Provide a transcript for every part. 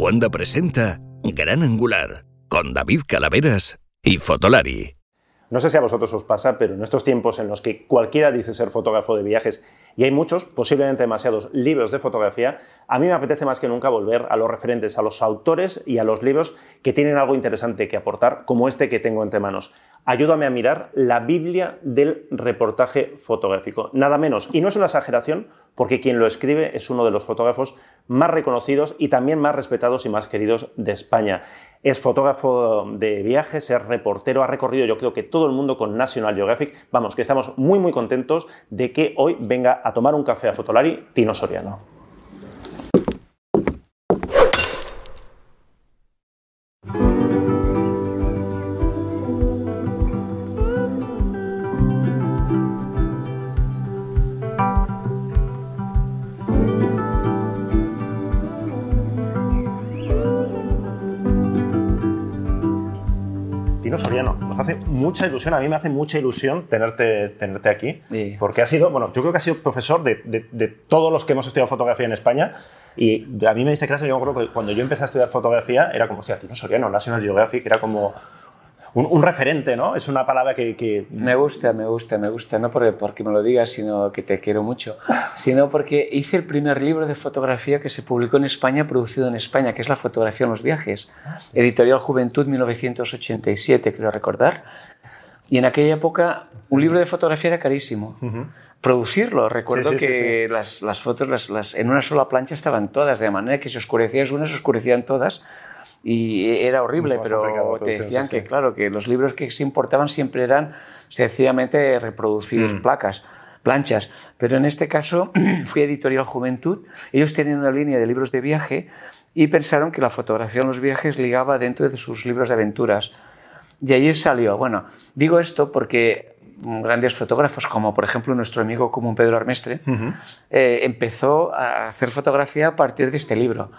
Cuanda presenta Gran Angular con David Calaveras y Fotolari. No sé si a vosotros os pasa, pero en estos tiempos en los que cualquiera dice ser fotógrafo de viajes y hay muchos, posiblemente demasiados, libros de fotografía, a mí me apetece más que nunca volver a los referentes, a los autores y a los libros que tienen algo interesante que aportar, como este que tengo entre manos. Ayúdame a mirar la Biblia del reportaje fotográfico. Nada menos. Y no es una exageración, porque quien lo escribe es uno de los fotógrafos más reconocidos y también más respetados y más queridos de España. Es fotógrafo de viajes, es reportero, ha recorrido yo creo que todo el mundo con National Geographic. Vamos, que estamos muy muy contentos de que hoy venga a tomar un café a Fotolari Tino Soriano. Hace mucha ilusión, a mí me hace mucha ilusión tenerte, tenerte aquí, Sí. porque ha sido, bueno, yo creo que has sido profesor de, de- de todos los que hemos estudiado fotografía en España, y a mí me diste clase, yo acuerdo que cuando yo empecé a estudiar fotografía, era como, hostia, Tino Soriano, National Geographic, era como un, un referente, ¿no? Es una palabra que... que- Me gusta, me gusta, me gusta, no porque, porque me lo digas, sino que te quiero mucho, sino porque hice el primer libro de fotografía que se publicó en España, producido en España, que es La fotografía en los viajes, editorial Juventud 1987, creo recordar. Y en aquella época un libro de fotografía era carísimo. Producirlo, recuerdo Sí, sí, sí, que Las, las fotos las, las- en una sola plancha estaban todas, de manera que si oscurecías una, se oscurecían todas. Y era horrible, pero te decían sí, que, claro, que los libros que se importaban siempre eran sencillamente reproducir Mm. placas, planchas. Pero en este caso fui a Editorial Juventud. Ellos tenían una línea de libros de viaje y pensaron que la fotografía en los viajes ligaba dentro de sus libros de aventuras. Y ahí salió. Bueno, digo esto porque mm, grandes fotógrafos, como por ejemplo nuestro amigo común Pedro Armestre, eh, empezó a hacer fotografía a partir de este libro.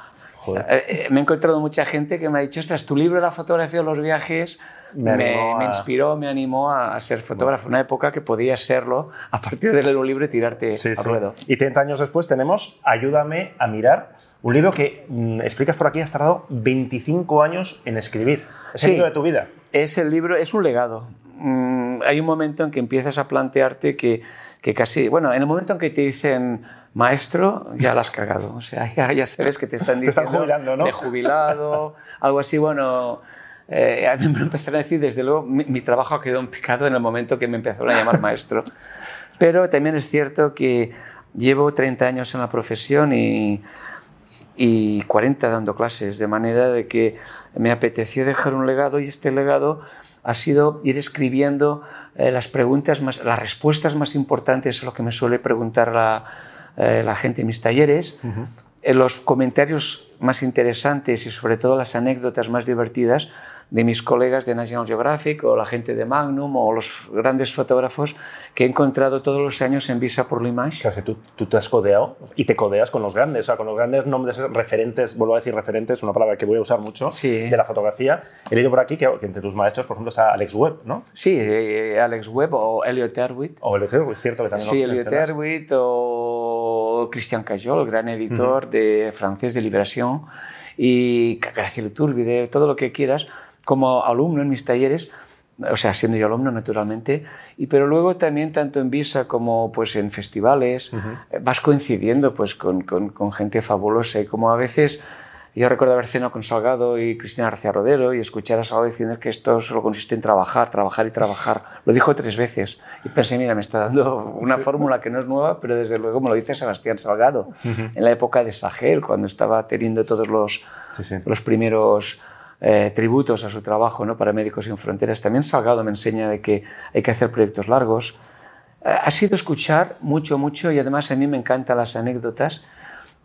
Joder. Eh, eh, me he encontrado mucha gente que me ha dicho, ostras, tu libro, la fotografía de los viajes, Me inspiró, me animó a, a ser fotógrafo. Una época que podías serlo a partir de leer un libro y tirarte Sí, al sí. ruedo. Y 30 años después tenemos Ayúdame a mirar, un libro que mm, explicas por aquí, has tardado 25 años en escribir. Es el libro de tu vida. Es el libro, es un legado. Mm, hay un momento en que empiezas a plantearte que, que casi, bueno, en el momento en que te dicen maestro, ya la has cagado. O sea, ya, ya sabes que te están Te están diciendo jubilando, ¿no? de jubilado, algo así. Bueno, eh, a mí me empezaron a decir, desde luego, mi, mi trabajo quedó en picado en el momento que me empezaron a llamar maestro. Pero también es cierto que llevo 30 años en la profesión y, y 40 dando clases, de manera de que me apeteció dejar un legado y este legado ha sido ir escribiendo eh, las preguntas más, las respuestas más importantes a lo que me suele preguntar la, eh, la gente en mis talleres, eh, los comentarios más interesantes y sobre todo las anécdotas más divertidas de mis colegas de National Geographic o la gente de Magnum o los grandes fotógrafos que he encontrado todos los años en Visa por l'Image. Claro, si tú, tú te has codeado y te codeas con los grandes, o sea, con los grandes nombres referentes, vuelvo a decir referentes, una palabra que voy a usar mucho, Sí. de la fotografía. He leído por aquí que, que entre tus maestros, por ejemplo, está Alex Webb, ¿no? Sí, eh, Alex Webb o Elliot Erwitt. O el es cierto que también Sí, Elliot. Erwitt o Christian Cajol, gran editor de francés de Liberación, y Graciela Iturbide, todo lo que quieras, como alumno en mis talleres, o sea, siendo yo alumno naturalmente, y pero luego también tanto en Visa como pues en festivales, eh, vas coincidiendo pues con, con- con gente fabulosa y como a veces... Yo recuerdo haber cenado con Salgado y Cristina García Rodero y escuchar a Salgado diciendo que esto solo consiste en trabajar, trabajar y trabajar. Lo dijo tres veces y pensé, mira, me está dando una fórmula que no es nueva, pero desde luego me lo dice Sebastián Salgado en la época de Sahel, cuando estaba teniendo todos los, Sí, sí. los primeros eh, tributos a su trabajo ¿no? para Médicos Sin Fronteras. También Salgado me enseña de que hay que hacer proyectos largos. Eh, ha sido escuchar mucho, mucho y además a mí me encantan las anécdotas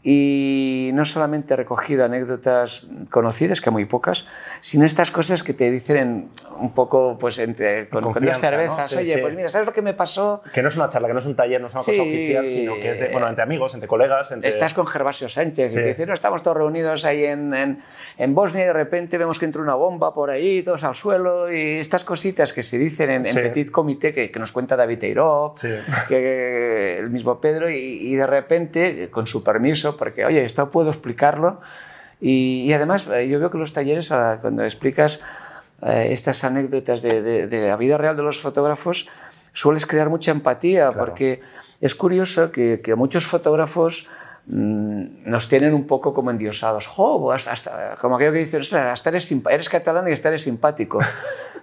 y no solamente he recogido anécdotas conocidas, que muy pocas, sino estas cosas que te dicen un poco pues entre, con, con unas Confianza, ¿no? cervezas. Sí, Oye, sí. pues mira, ¿sabes lo que me pasó? Que no es una charla, que no es un taller, no es una Sí. cosa oficial, sino que es de, bueno, entre amigos, entre colegas, entre... Estás con Gervasio Sánchez y te dice, no, estamos todos reunidos ahí en, en, en Bosnia y de repente vemos que entra una bomba por ahí, todos al suelo y estas cositas que se dicen en, en. Petit Comité que, que nos cuenta David Teiró, Sí. que el mismo Pedro y, y de repente, con su permiso, porque oye, esto puedo explicarlo, Y, y además, eh, yo veo que los talleres, ah, cuando explicas eh, estas anécdotas de, de, de, la vida real de los fotógrafos, sueles crear mucha empatía, claro. porque es curioso que, que muchos fotógrafos nos tienen un poco como endiosados. Jo, hasta, hasta, como aquello que dicen, hasta eres, eres catalán y hasta eres simpático.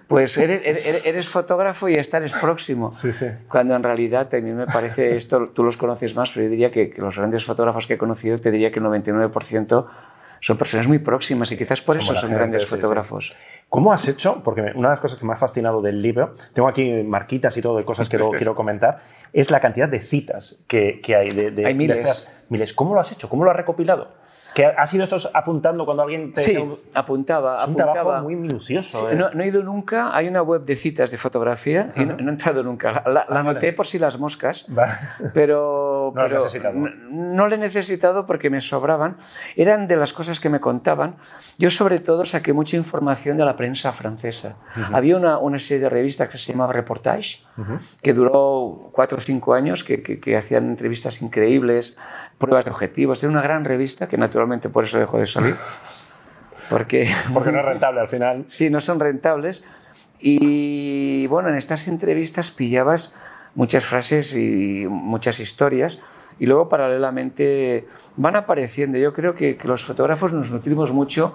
Pues eres, eres, eres, fotógrafo y hasta eres próximo. Sí, sí. Cuando en realidad a mí me parece, esto tú los conoces más, pero yo diría que, que los grandes fotógrafos que he conocido, te diría que el 99% son personas muy próximas y quizás por eso son gente, grandes sí, fotógrafos. Sí. ¿Cómo has hecho? Porque una de las cosas que me ha fascinado del libro, tengo aquí marquitas y todo de cosas que luego quiero comentar, es la cantidad de citas que, que hay. De, de, hay miles. De, miles. ¿Cómo lo has hecho? ¿Cómo lo has recopilado? ¿Que has ido estos apuntando cuando alguien te... Sí, apuntaba. Es un apuntaba. trabajo muy minucioso. Sí, ¿eh? no, no, he ido nunca, hay una web de citas de fotografía uh -huh. y no, no, he entrado nunca. La, la ah, vale. por si las moscas, vale. pero, no, pero no, no lo he necesitado porque me sobraban. Eran de las cosas que me contaban. Yo sobre todo saqué mucha información de la prensa francesa. Uh -huh. Había una, una, serie de revistas que se llamaba Reportage, uh -huh. que duró cuatro o cinco años, que, que, que hacían entrevistas increíbles, pruebas de objetivos. Era una gran revista que naturalmente por eso dejó de salir. Porque, porque no es rentable al final. Sí, no son rentables. Y bueno, en estas entrevistas pillabas muchas frases y muchas historias y luego paralelamente van apareciendo. Yo creo que, que los fotógrafos nos nutrimos mucho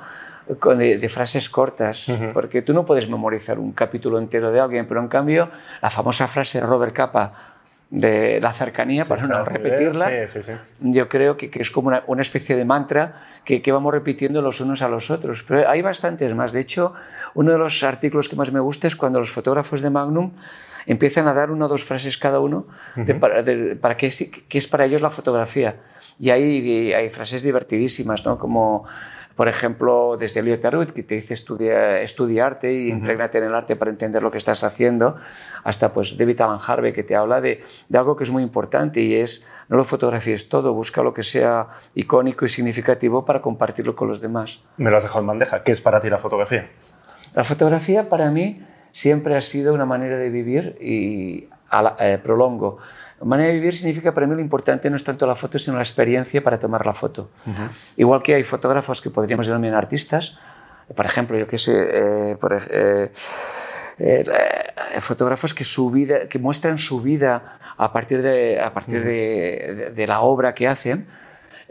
de, de frases cortas, uh -huh. porque tú no puedes memorizar un capítulo entero de alguien, pero en cambio la famosa frase de Robert Capa, de la cercanía, sí, para no repetirla, sí, sí, yo creo que, que es como una, una, especie de mantra que, que, vamos repitiendo los unos a los otros. Pero hay bastantes más. De hecho, uno de los artículos que más me gusta es cuando los fotógrafos de Magnum empiezan a dar una o dos frases cada uno uh -huh. para, de, para qué, es, qué es para ellos la fotografía. Y hay, hay frases divertidísimas, ¿no? Como por ejemplo, desde Elliot Arut, que te dice estudia, estudia arte y uh -huh. impregnate en el arte para entender lo que estás haciendo, hasta pues David Alan Harvey, que te habla de, de, algo que es muy importante y es no lo fotografíes todo, busca lo que sea icónico y significativo para compartirlo con los demás. Me lo has dejado en bandeja. ¿Qué es para ti la fotografía? La fotografía para mí siempre ha sido una manera de vivir y la, eh, prolongo. Manera de vivir significa para mí lo importante no es tanto la foto, sino la experiencia para tomar la foto. Uh -huh. Igual que hay fotógrafos que podríamos denominar artistas, por ejemplo, yo qué sé, eh, por, eh, eh, fotógrafos que, su vida, que muestran su vida a partir de, a partir uh -huh. de, de, de, la obra que hacen.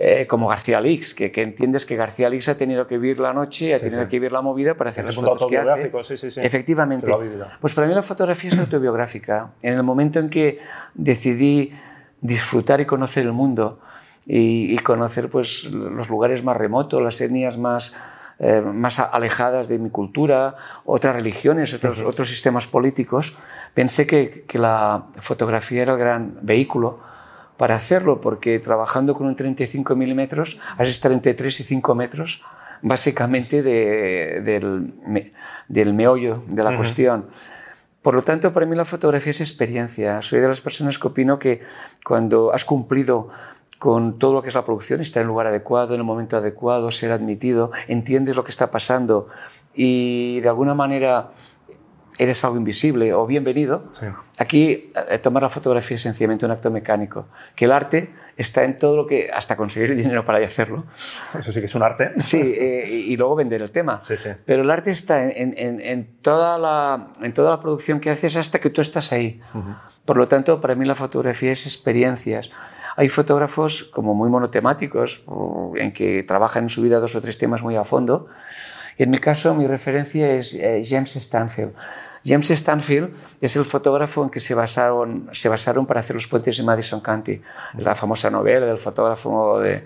Eh, como García Lix, que, que, entiendes que García Lix ha tenido que vivir la noche, ha sí, tenido sí. que vivir la movida para hacer las fotos que hace. Sí, sí, Efectivamente. Pues para mí la fotografía es autobiográfica. En el momento en que decidí disfrutar y conocer el mundo y, y conocer pues, los lugares más remotos, las etnias más, eh, más alejadas de mi cultura, otras religiones, otros, uh -huh. otros sistemas políticos, pensé que, que la fotografía era el gran vehículo para hacerlo, porque trabajando con un 35 milímetros has de estar entre 3 y 5 metros, básicamente de, del, del, meollo de la uh -huh. cuestión. Por lo tanto, para mí la fotografía es experiencia. Soy de las personas que opino que cuando has cumplido con todo lo que es la producción, estar en el lugar adecuado, en el momento adecuado, ser admitido, entiendes lo que está pasando y de alguna manera eres algo invisible o bienvenido. Sí. Aquí eh, tomar la fotografía es sencillamente un acto mecánico, que el arte está en todo lo que, hasta conseguir dinero para hacerlo. Eso sí que es un arte. Sí, eh, y luego vender el tema. Sí, sí. Pero el arte está en, en, en, toda la, en toda la producción que haces hasta que tú estás ahí. Uh -huh. Por lo tanto, para mí la fotografía es experiencias. Hay fotógrafos como muy monotemáticos, en que trabajan en su vida dos o tres temas muy a fondo. Y en mi caso, mi referencia es eh, James Stanfield. James Stanfield es el fotógrafo en que se basaron, se basaron para hacer los puentes de Madison County, la famosa novela del fotógrafo de...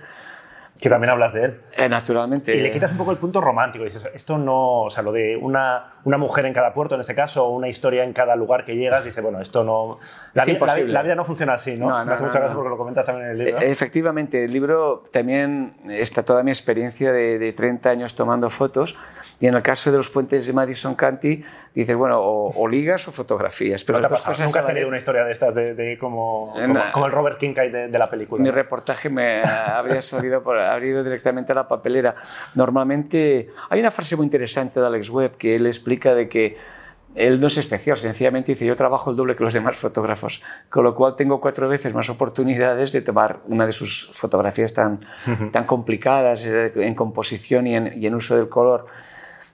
Que también hablas de él. Eh, naturalmente. Y le quitas un poco el punto romántico. Dices, esto no, o sea, lo de una, una mujer en cada puerto, en este caso, o una historia en cada lugar que llegas, dice, bueno, esto no. La, vida, la, la vida, no funciona así, ¿no? no, no Me hace mucha gracia porque lo comentas también en el libro. Eh, efectivamente, el libro también está toda mi experiencia de, de 30 años tomando fotos. Y en el caso de los puentes de Madison County, dices, bueno, o, o ligas o fotografías. Pero ¿No las cosas ¿Nunca has tenido una historia de estas, de, de como, como, como, el Robert Kincaid de, de la película? Mi ¿no? reportaje me habría salido por, habría ido directamente a la papelera. Normalmente, hay una frase muy interesante de Alex Webb que él explica de que él no es especial, sencillamente dice, yo trabajo el doble que los demás fotógrafos, con lo cual tengo cuatro veces más oportunidades de tomar una de sus fotografías tan, tan complicadas eh, en composición y en, y en, uso del color.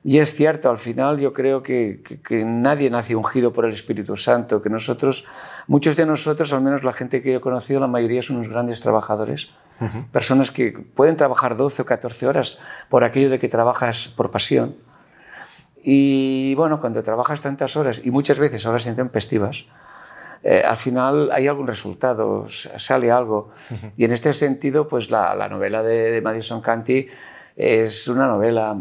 Y es cierto, al final yo creo que, que, que, nadie nace ungido por el Espíritu Santo, que nosotros, muchos de nosotros, al menos la gente que yo he conocido, la mayoría son unos grandes trabajadores, uh -huh. personas que pueden trabajar 12 o 14 horas por aquello de que trabajas por pasión y bueno, cuando trabajas tantas horas y muchas veces horas intempestivas, eh, al final hay algún resultado, sale algo. Y en este sentido, pues la, la novela de, de, Madison Canty es una novela.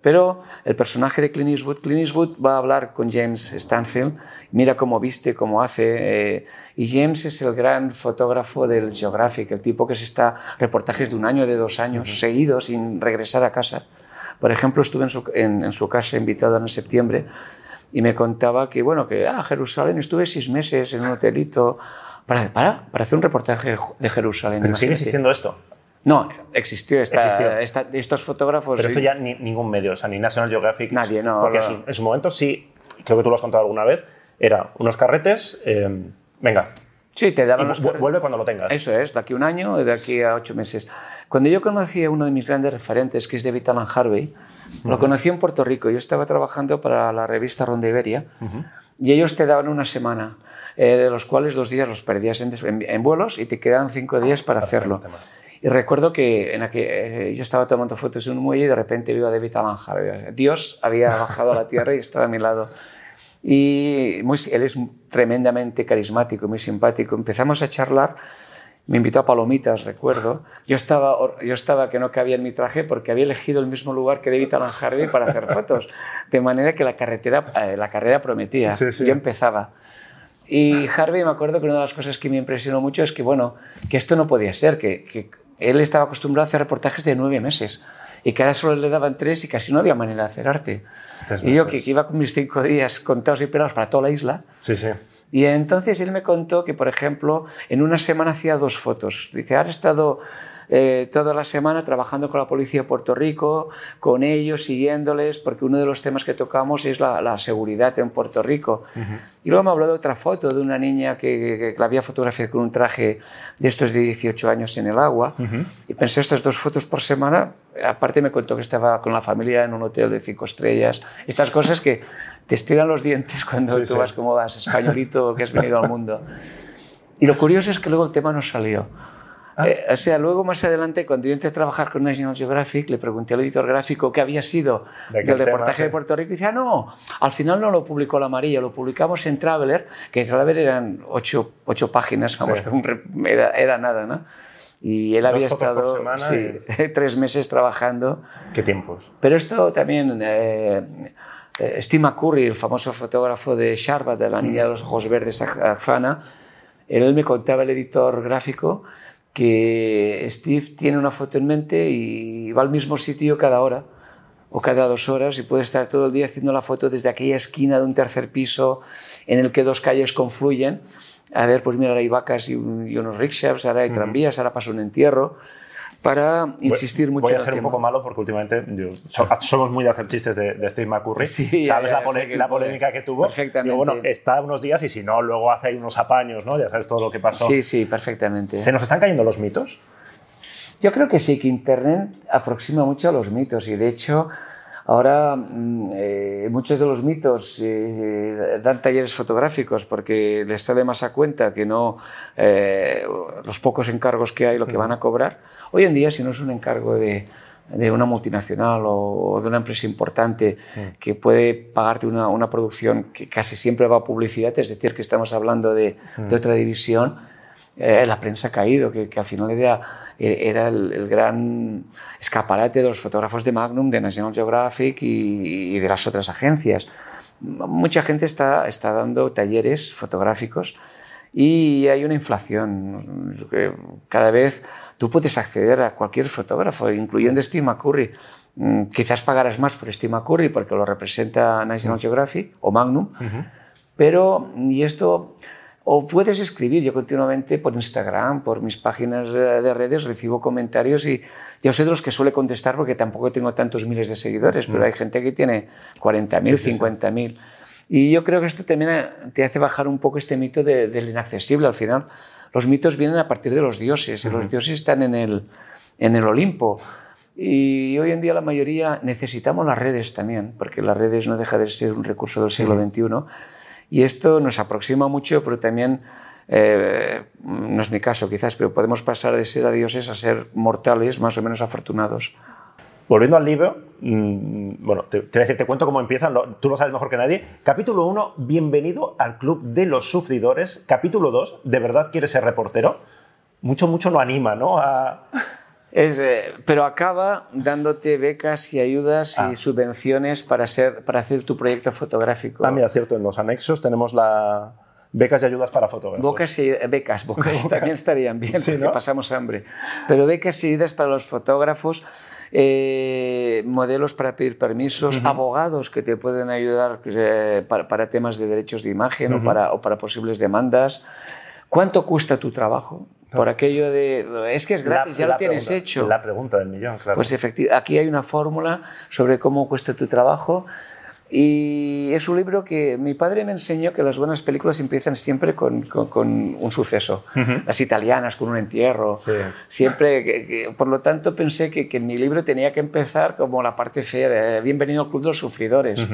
Pero el personaje de Clint Eastwood, Clint Eastwood va a hablar con James Stanfield, mira cómo viste, cómo hace. Eh, y James es el gran fotógrafo del Geographic, el tipo que se está reportajes de un año, de dos años seguidos sin regresar a casa. Por ejemplo, estuve en su, en, en su casa invitado en septiembre y me contaba que, bueno, que ah, Jerusalén, estuve seis meses en un hotelito para, para, para hacer un reportaje de Jerusalén. ¿Pero sigue existiendo esto? No, existió, esta, existió. Esta, estos fotógrafos. Pero esto ya ni, ningún medio, o sea, ni National Geographic. Nadie, no. Porque no. En, su, en, su, momento sí, creo que tú lo has contado alguna vez, era unos carretes, eh, venga. Sí, te daban los carretes. Vuelve cuando lo tengas. Eso es, de aquí a un año, de aquí a ocho meses. Cuando yo conocí a uno de mis grandes referentes, que es David Alan Harvey, uh -huh. lo conocí en Puerto Rico. Yo estaba trabajando para la revista Ronda Iberia uh -huh. y ellos te daban una semana, eh, de los cuales dos días los perdías en, en, en vuelos y te quedaban cinco días para hacerlo. Y recuerdo que en aquel, eh, yo estaba tomando fotos en un muelle y de repente vio a David Alan Harvey. Dios había bajado a la tierra y estaba a mi lado. Y muy, él es tremendamente carismático, muy simpático. Empezamos a charlar me invitó a Palomitas, recuerdo. Yo estaba, yo estaba que no cabía en mi traje porque había elegido el mismo lugar que David Alan Harvey para hacer fotos. De manera que la, carretera, eh, la carrera prometía. Sí, sí. Yo empezaba. Y Harvey, me acuerdo que una de las cosas que me impresionó mucho es que, bueno, que esto no podía ser, que, que él estaba acostumbrado a hacer reportajes de nueve meses y que ahora solo le daban tres y casi no había manera de hacer arte. y yo, que, que, iba con mis cinco días contados y pelados para toda la isla, sí, sí. Y entonces él me contó que, por ejemplo, en una semana hacía dos fotos. Dice, ahora he estado eh, toda la semana trabajando con la policía de Puerto Rico, con ellos, siguiéndoles, porque uno de los temas que tocamos es la, la seguridad en Puerto Rico. Uh -huh. Y luego me habló de otra foto de una niña que, que, que la había fotografiado con un traje de estos de 18 años en el agua. Uh -huh. Y pensé, estas dos fotos por semana, aparte me contó que estaba con la familia en un hotel de cinco estrellas. Estas cosas que te estiran los dientes cuando sí, tú sí. vas como vas, españolito que has venido al mundo. Y lo curioso es que luego el tema no salió. Ah. Eh, o sea, luego más adelante, cuando yo entré a trabajar con National Geographic, le pregunté al editor gráfico qué había sido de del reportaje tema, de Puerto Rico y decía, no, al final no lo publicó La Amarilla, lo publicamos en Traveler, que en Traveler eran ocho, ocho páginas, vamos, sí. era, era, nada, ¿no? Y él Dos había estado sí, y... tres meses trabajando. ¿Qué tiempos? Pero esto también... Eh, eh, Steve McCurry, el famoso fotógrafo de Sharbat, de la niña de los ojos verdes Afana, él me contaba, el editor gráfico, que Steve tiene una foto en mente y va al mismo sitio cada hora o cada dos horas y puede estar todo el día haciendo la foto desde aquella esquina de un tercer piso en el que dos calles confluyen. A ver, pues mira, ahora hay vacas y, un, y unos rickshaws, ahora hay tranvías, ahora pasa un entierro para insistir voy, mucho. Voy a ser un poco malo porque últimamente yo, somos muy de hacer chistes de, de Steve McCurry. Sí, sabes ya, la, polémica que tuvo. Perfectamente. Digo, bueno, está unos días y si no, luego hace ahí unos apaños, ¿no? Ya sabes todo lo que pasó. Sí, sí, perfectamente. ¿Se nos están cayendo los mitos? Yo creo que sí, que Internet aproxima mucho a los mitos y de hecho ahora eh, muchos de los mitos eh, dan talleres fotográficos porque les sale más a cuenta que no eh, los pocos encargos que hay, lo que van a cobrar. Hoy en día, si no es un encargo de, de una multinacional o de una empresa importante que puede pagarte una, una, producción que casi siempre va a publicidad, es decir, que estamos hablando de, de otra división, eh, la prensa ha caído, que, que al final era, era el, el, gran escaparate de los fotógrafos de Magnum, de National Geographic y, y de las otras agencias. Mucha gente está, está dando talleres fotográficos y hay una inflación. Cada vez tú puedes acceder a cualquier fotógrafo, incluyendo Steve McCurry. Mm, quizás pagarás más por Steve McCurry porque lo representa National Geographic o Magnum, uh -huh. pero, y esto, o puedes escribir. Yo continuamente por Instagram, por mis páginas de redes, recibo comentarios y yo soy de los que suele contestar porque tampoco tengo tantos miles de seguidores, pero hay gente que tiene 40.000, sí, 50.000. Sí, sí. Y yo creo que esto también eh, te hace bajar un poco este mito de, del inaccesible. Al final, los mitos vienen a partir de los dioses, y los dioses están en el, en el Olimpo. Y hoy en día la mayoría necesitamos las redes también, porque las redes no deja de ser un recurso del siglo XXI. Y esto nos aproxima mucho, pero también, eh, no es mi caso quizás, pero podemos pasar de ser a dioses a ser mortales más o menos afortunados. Volviendo al libro, mmm, bueno, te, te, decir, te cuento cómo empiezan, lo, tú lo sabes mejor que nadie. Capítulo 1, bienvenido al Club de los Sufridores. Capítulo 2, ¿de verdad quieres ser reportero? Mucho, mucho no anima, ¿no? A... Es, eh, pero acaba dándote becas y ayudas Ah. y subvenciones para, ser, para hacer tu proyecto fotográfico. Ah, mira, cierto, en los anexos tenemos la becas y ayudas para fotógrafos. Bocas y, eh, becas, bocas también estarían bien, Sí, porque ¿no? pasamos hambre. Pero becas y ayudas para los fotógrafos, eh, modelos para pedir permisos, abogados que te pueden ayudar eh, para, para temas de derechos de imagen o, para, o para posibles demandas. ¿Cuánto cuesta tu trabajo? Por aquello de, es que es gratis, ya lo tienes pregunta, hecho. La pregunta del millón, claro. Pues efectivamente, aquí hay una fórmula sobre cómo cuesta tu trabajo y es un libro que mi padre me enseñó que las buenas películas empiezan siempre con, con, con un suceso. Las italianas con un entierro. Sí. Siempre, que, que, por lo tanto, pensé que, que, mi libro tenía que empezar como la parte fea de Bienvenido al Club de los Sufridores.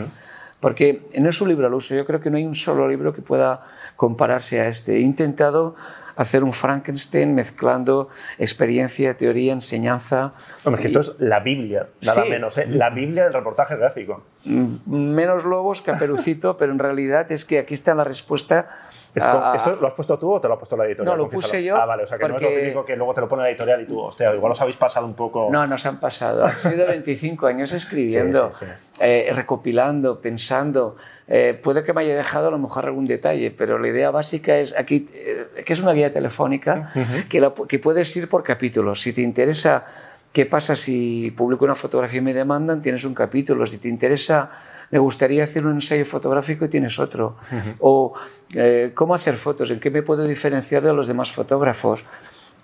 Porque no es un libro al uso, yo creo que no hay un solo libro que pueda compararse a este. He intentado hacer un Frankenstein mezclando experiencia, teoría, enseñanza. Hombre, que esto es la Biblia, nada Sí. menos, ¿eh? La Biblia del reportaje gráfico. Menos lobos que Caperucito, pero en realidad es que aquí está la respuesta. Esto, a- a- ¿Esto lo has puesto tú o te lo ha puesto la editorial? No, lo puse yo Ah, vale, o sea que no es lo porque- típico que luego te lo pone la editorial y tú, hostia, igual os habéis pasado un poco. No, nos han pasado. Han sido 25 años escribiendo, Sí, sí, sí. eh, recopilando, pensando. Eh, puede que me haya dejado a lo mejor algún detalle, pero la idea básica es aquí, eh, que es una guía telefónica que, la- que puedes ir por capítulos. Si te interesa qué pasa si publico una fotografía y me demandan, tienes un capítulo. Si te interesa, me gustaría hacer un ensayo fotográfico y tienes otro. O eh, cómo hacer fotos, en qué me puedo diferenciar de los demás fotógrafos.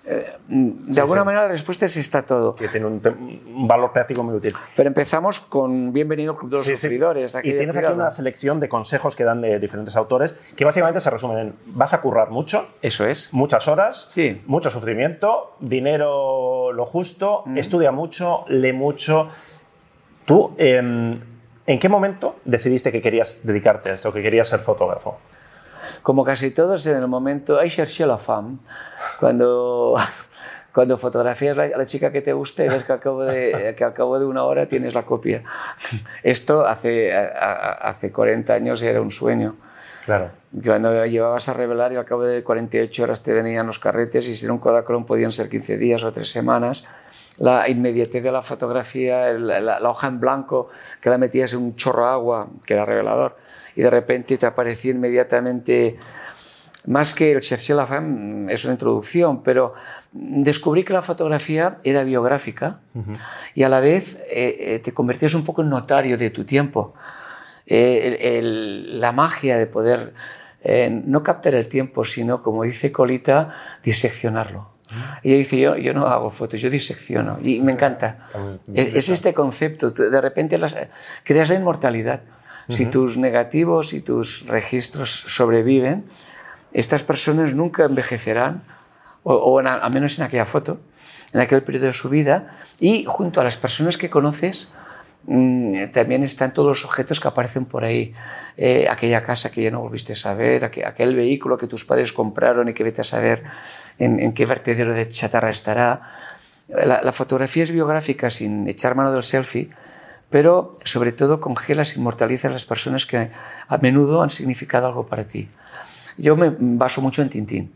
Eh, de alguna sí. manera la respuesta es está todo. Que tiene un, valor práctico muy útil. Pero empezamos con Bienvenido al Club de los Sí. Sufridores. Y tienes aquí una selección de consejos que dan de diferentes autores que básicamente se resumen en vas a currar mucho, Eso es. muchas horas, Sí. mucho sufrimiento, dinero lo justo, Mm. estudia mucho, lee mucho. ¿Tú em, en qué momento decidiste que querías dedicarte a esto, que querías ser fotógrafo? Como casi todos en el momento, hay cherché la femme. Cuando, cuando fotografías a la chica que te gusta y ves que al cabo de, que al cabo de una hora tienes la copia. Esto hace, a- hace 40 años era un sueño. Claro. Cuando llevabas a revelar y al cabo de 48 horas te venían los carretes y si era un Kodachrome podían ser 15 días o 3 semanas. La inmediatez de la fotografía, el- la, la hoja en blanco que la metías en un chorro de agua, que era revelador, y de repente te aparecía inmediatamente, más que el chercher la femme, es una introducción, pero descubrí que la fotografía era biográfica y a la vez eh, eh, te convertías un poco en notario de tu tiempo. Eh, el- el- la magia de poder eh, no captar el tiempo, sino, como dice Colita, diseccionarlo. Y ella dice, yo, yo no hago fotos, yo disecciono. Y me encanta. Es, es este concepto. De repente las- creas la inmortalidad. Si tus negativos y tus registros sobreviven, estas personas nunca envejecerán, o, o en a- al menos en aquella foto, en aquel periodo de su vida, y junto a las personas que conoces, mm, también están todos los objetos que aparecen por ahí. Eh, aquella casa que ya no volviste a ver, aquel, aquel vehículo que tus padres compraron y que vete a saber en, en qué vertedero de chatarra estará. La, la fotografía es biográfica sin echar mano del selfie, pero sobre todo congelas, inmortalizas las personas que a menudo han significado algo para ti. Yo me baso mucho en Tintín.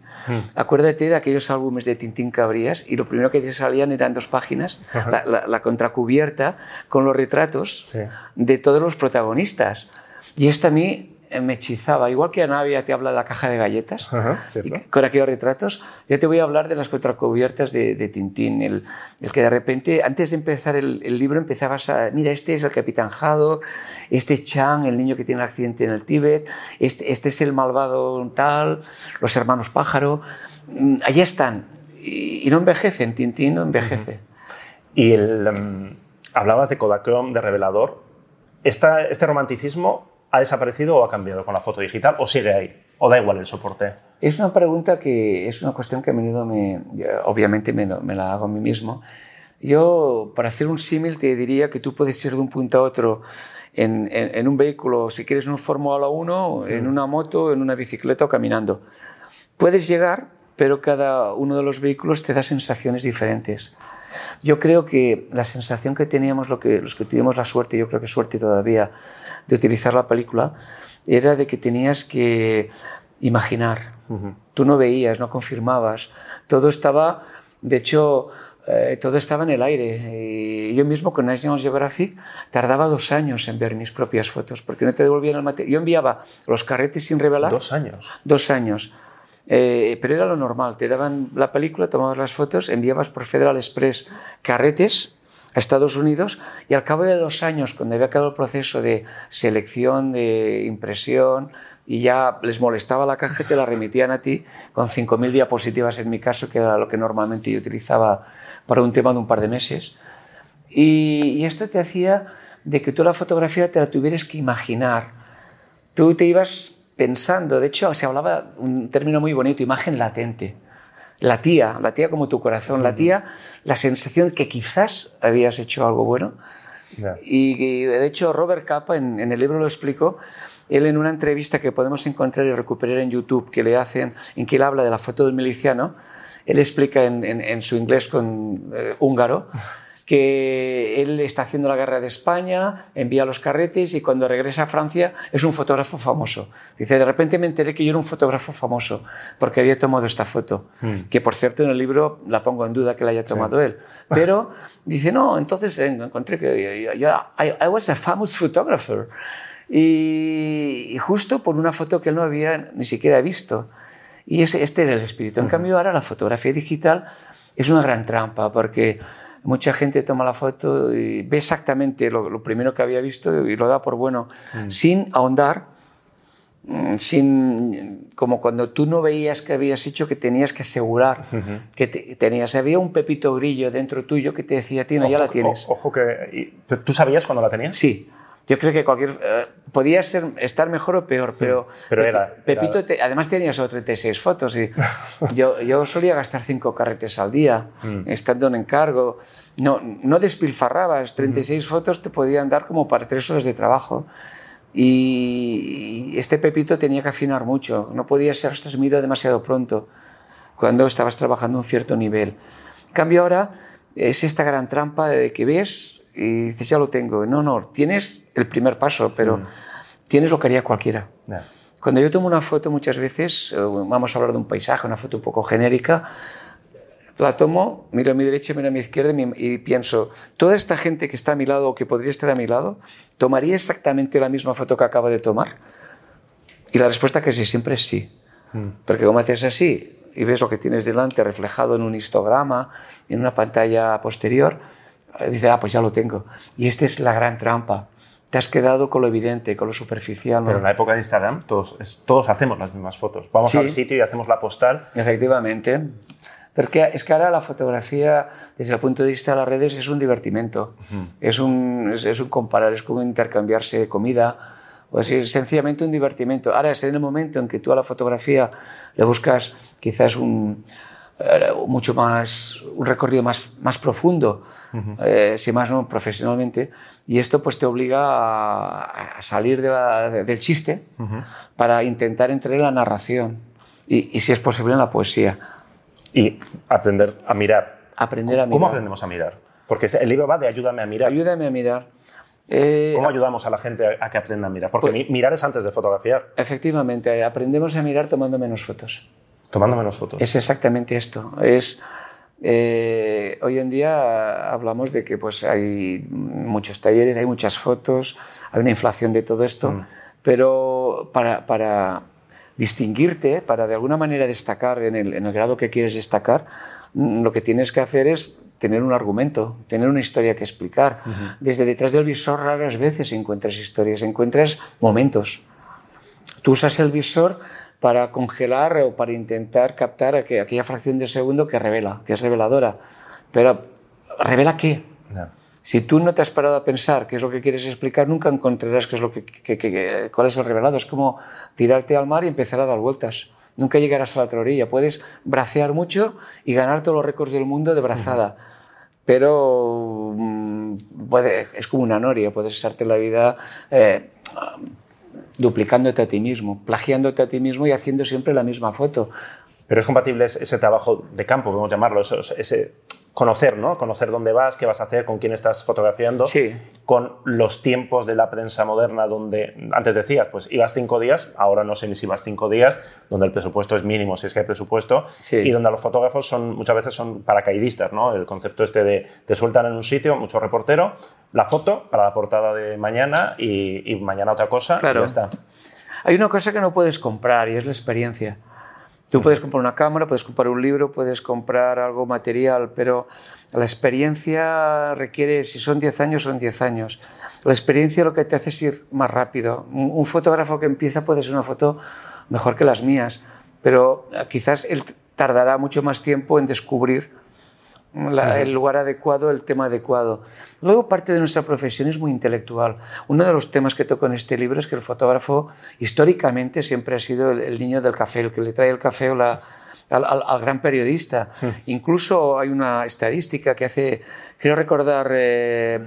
Acuérdate de aquellos álbumes de Tintín que abrías y lo primero que te salían eran dos páginas, la, la- la contracubierta con los retratos Sí. de todos los protagonistas. Y esto a mí me hechizaba. Igual que Anavia te habla de la caja de galletas, Ajá, y cierto. con aquellos retratos, yo te voy a hablar de las contracubiertas de, de Tintín. El, el que de repente, antes de empezar el, el libro, empezabas a, mira, este es el capitán Haddock, este Chang, el niño que tiene el accidente en el Tíbet, este, este es el malvado tal, los hermanos pájaro. Mm, Allá están. Y, y no envejecen, Tintín no envejece. Y el, em, hablabas de Kodachrome, de revelador. Esta- este romanticismo ha desaparecido o ha cambiado con la foto digital o sigue ahí? ¿O da igual el soporte? Es una pregunta que es una cuestión que a menudo me, obviamente me, me la hago a mí mismo. Yo, para hacer un símil, te diría que tú puedes ir de un punto a otro en, en, un vehículo, si quieres en un Fórmula 1, en una moto, en una bicicleta o caminando. Puedes llegar, pero cada uno de los vehículos te da sensaciones diferentes. Yo creo que la sensación que teníamos lo que, los que tuvimos la suerte, yo creo que suerte todavía, de utilizar la película, era de que tenías que imaginar. Tú no veías, no confirmabas. Todo estaba, de hecho, eh, todo estaba en el aire. Y yo mismo con National Geographic tardaba dos años en ver mis propias fotos, porque no te devolvían el material. Yo enviaba los carretes sin revelar. Dos años. Dos años. Eh, pero era lo normal. Te daban la película, tomabas las fotos, enviabas por Federal Express carretes a Estados Unidos y al cabo de dos años, cuando había acabado el proceso de selección, de impresión, y ya les molestaba la caja, te la remitían a ti con 5.000 diapositivas en mi caso, que era lo que normalmente yo utilizaba para un tema de un par de meses. Y, esto te hacía de que tú la fotografía te la tuvieras que imaginar. Tú te ibas pensando, de hecho se hablaba un término muy bonito, imagen latente. La tía, la tía como tu corazón, la tía, la sensación que quizás habías hecho algo bueno. Y, de hecho Robert Capa en, en el libro lo explicó, él en una entrevista que podemos encontrar y recuperar en YouTube que le hacen, en que él habla de la foto del miliciano, él explica en, su inglés con eh, húngaro que él está haciendo la guerra de España, envía los carretes y cuando regresa a Francia es un fotógrafo famoso. Dice, de repente me enteré que yo era un fotógrafo famoso porque había tomado esta foto, hmm. que por cierto en el libro la pongo en duda que la haya tomado él. Pero dice, no, entonces encontré que yo, I, was a famous photographer. Y, y, justo por una foto que él no había ni siquiera visto. Y ese, este era el espíritu. En cambio, ahora la fotografía digital es una gran trampa porque mucha gente toma la foto y ve exactamente lo, primero que había visto y lo da por bueno, mm. sin ahondar, mm, sin, como cuando tú no veías que habías hecho que tenías que asegurar que tenías. Había un pepito grillo dentro tuyo que te decía, Tina, ya la tienes. ojo que... ¿Tú sabías cuando la tenías? Sí. Yo creo que cualquier. Eh, podía ser, estar mejor o peor, pero. pero era. Pepito, además tenía solo 36 fotos y yo, yo solía gastar 5 carretes al día, mm. estando en encargo. No, no despilfarrabas, 36 fotos te podían dar como para 3 horas de trabajo. Y este Pepito tenía que afinar mucho, no podía ser transmitido demasiado pronto cuando estabas trabajando a un cierto nivel. En cambio, ahora es esta gran trampa de que ves y dices, ya lo tengo. No, no, tienes el primer paso, pero mm. tienes lo que haría cualquiera. Cuando yo tomo una foto muchas veces, eh, vamos a hablar de un paisaje, una foto un poco genérica, la tomo, miro a mi derecha, miro a mi izquierda y pienso, toda esta gente que está a mi lado o que podría estar a mi lado, ¿tomaría exactamente la misma foto que acabo de tomar? Y la respuesta que sí, siempre es sí. Mm. Porque como haces así y ves lo que tienes delante reflejado en un histograma, en una pantalla posterior, dice, ah, pues ya lo tengo. Y esta es la gran trampa. Te has quedado con lo evidente, con lo superficial. Pero en la época de Instagram todos, todos hacemos las mismas fotos. Vamos al sitio y hacemos la postal. Efectivamente. Porque es que ahora la fotografía, desde el punto de vista de las redes, es un divertimento. es, un, es, un comparar, es como intercambiarse comida. O es sencillamente un divertimento. Ahora es en el momento en que tú a la fotografía le buscas quizás un, mucho más, un recorrido más, más profundo, eh, si más no profesionalmente, y esto pues te obliga a, salir de del chiste para intentar entrar en la narración y, y, si es posible en la poesía. Y aprender a mirar. Aprender a mirar. ¿Cómo aprendemos a mirar? Porque el libro va de ayúdame a mirar. Ayúdame a mirar. Eh, ¿Cómo ayudamos a la gente a, que aprenda a mirar? Porque pues mirar es antes de fotografiar. Efectivamente, aprendemos a mirar tomando menos fotos. Tomando menos fotos. Es exactamente esto. Es, eh, hoy en día hablamos de que pues, hay muchos talleres, hay muchas fotos, hay una inflación de todo esto, mm. pero para, para, distinguirte, para de alguna manera destacar en el, en el grado que quieres destacar, mm, lo que tienes que hacer es tener un argumento, tener una historia que explicar. Desde detrás del visor raras veces encuentras historias, encuentras momentos. Tú usas el visor para congelar o para intentar captar aquella fracción de segundo que revela, que es reveladora. Pero, ¿revela qué? Si tú no te has parado a pensar qué es lo que quieres explicar, nunca encontrarás qué es lo que, que, cuál es el revelado. Es como tirarte al mar y empezar a dar vueltas. Nunca llegarás a la otra orilla. Puedes bracear mucho y ganar todos los récords del mundo de brazada. Pero mm, puede, es como una noria. Puedes echarte la vida eh, duplicándote a ti mismo, plagiándote a ti mismo y haciendo siempre la misma foto. Pero es compatible ese trabajo de campo, podemos llamarlo, ese, conocer, ¿no? Conocer dónde vas, qué vas a hacer, con quién estás fotografiando, sí. con los tiempos de la prensa moderna donde antes decías, pues ibas cinco días, ahora no sé ni si vas cinco días, donde el presupuesto es mínimo, si es que hay presupuesto, y donde los fotógrafos son muchas veces son paracaidistas, ¿no? El concepto este de te sueltan en un sitio, mucho reportero, la foto para la portada de mañana y, mañana otra cosa claro. y ya está. Hay una cosa que no puedes comprar y es la experiencia. Tú puedes comprar una cámara, puedes comprar un libro, puedes comprar algo material, pero la experiencia requiere, si son 10 años, son 10 años. La experiencia lo que te hace es ir más rápido. Un fotógrafo que empieza puede ser una foto mejor que las mías, pero eh, quizás él tardará mucho más tiempo en descubrir el lugar adecuado, el tema adecuado. Luego, parte de nuestra profesión es muy intelectual. Uno de los temas que toco en este libro es que el fotógrafo históricamente siempre ha sido el, niño del café, el que le trae el café al, gran periodista. Incluso hay una estadística que hace, quiero recordar, eh,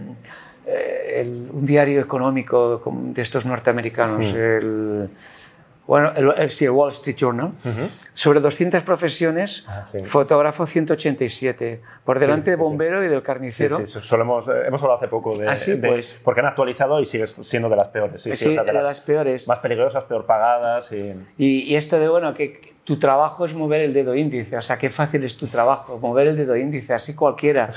eh, un diario económico de estos norteamericanos, el bueno, el, el, Wall Street Journal, sobre 200 profesiones, ah, fotógrafo 187, por delante de bombero y del carnicero. Sí, sí, hemos, eh, hemos hablado hace poco de, ah, pues. porque han actualizado y sigues siendo de las peores. Sí, de, las, peores. Más peligrosas, peor pagadas. Y... Y, esto de, bueno, que tu trabajo es mover el dedo índice, o sea, qué fácil es tu trabajo, mover el dedo índice, así cualquiera.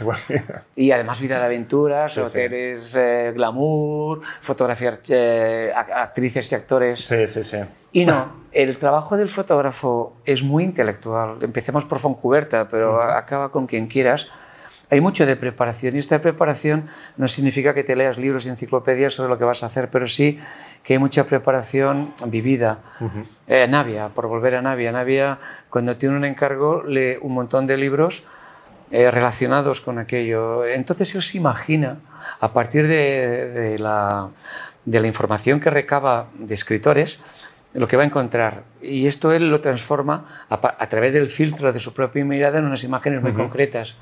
Y además vida de aventuras, hoteles, eh, glamour, fotografiar eh, actrices y actores. Sí, sí, sí. Y no, el trabajo del fotógrafo es muy intelectual. Empecemos por Foncuberta, pero acaba con quien quieras. Hay mucho de preparación y esta preparación no significa que te leas libros y enciclopedias sobre lo que vas a hacer, pero sí que hay mucha preparación vivida. Eh, Navia, por volver a Navia. Navia, cuando tiene un encargo, lee un montón de libros eh, relacionados con aquello. Entonces él se imagina, a partir de, la, de la información que recaba de escritores, lo que va a encontrar. Y esto él lo transforma a, través del filtro de su propia mirada en unas imágenes muy concretas.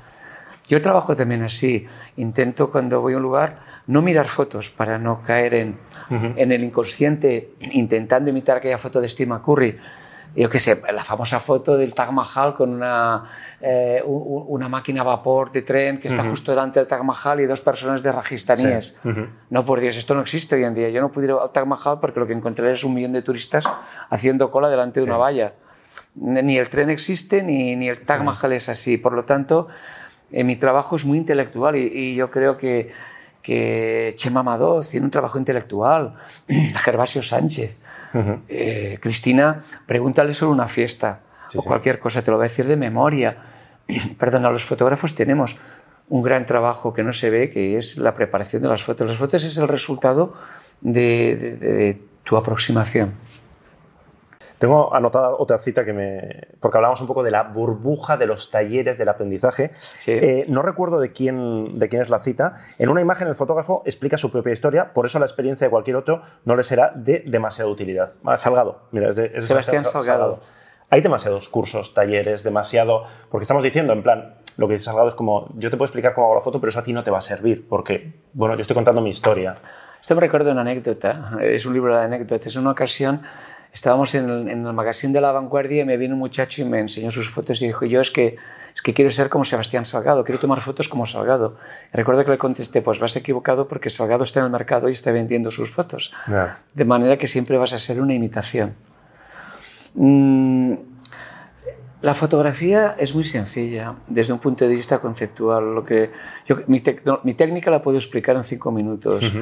Yo trabajo también así. Intento cuando voy a un lugar no mirar fotos para no caer en, en el inconsciente intentando imitar aquella foto de Steve McCurry yo qué sé, la famosa foto del Taj Mahal con una, eh, una máquina a vapor de tren que está justo delante del Taj Mahal y dos personas de rajistaníes. No, por Dios, esto no existe hoy en día. Yo no pude ir al Taj Mahal porque lo que encontré es un millón de turistas haciendo cola delante de una valla. Ni el tren existe, ni, ni el Taj Mahal es así. Por lo tanto, eh, mi trabajo es muy intelectual y, y yo creo que, que Chema Madoz tiene un trabajo intelectual, Gervasio Sánchez. Eh, Cristina, pregúntale sobre una fiesta o cualquier cosa, te lo va a decir de memoria. Perdona, los fotógrafos tenemos un gran trabajo que no se ve, que es la preparación de las fotos. Las fotos es el resultado de tu aproximación. Tengo anotada otra cita que me. porque hablamos un poco de la burbuja de los talleres del aprendizaje. Eh, no recuerdo de quién, de quién es la cita. En una imagen, el fotógrafo explica su propia historia, por eso la experiencia de cualquier otro no le será de demasiada utilidad. Ah, Salgado, mira, es de, Sebastián Salgado. Hay demasiados cursos, talleres, demasiado. Porque estamos diciendo, en plan, lo que dice Salgado es como, yo te puedo explicar cómo hago la foto, pero eso a ti no te va a servir, porque, bueno, yo estoy contando mi historia. Esto me recuerda una anécdota, es un libro de anécdotas. Es una ocasión estábamos en el, en el, magazine de La Vanguardia y me vino un muchacho y me enseñó sus fotos y dijo, yo es que, es que quiero ser como Sebastián Salgado, quiero tomar fotos como Salgado. Y recuerdo que le contesté, pues vas equivocado porque Salgado está en el mercado y está vendiendo sus fotos. De manera que siempre vas a ser una imitación. Mm, la fotografía es muy sencilla desde un punto de vista conceptual. Lo que yo, mi, mi, técnica la puedo explicar en cinco minutos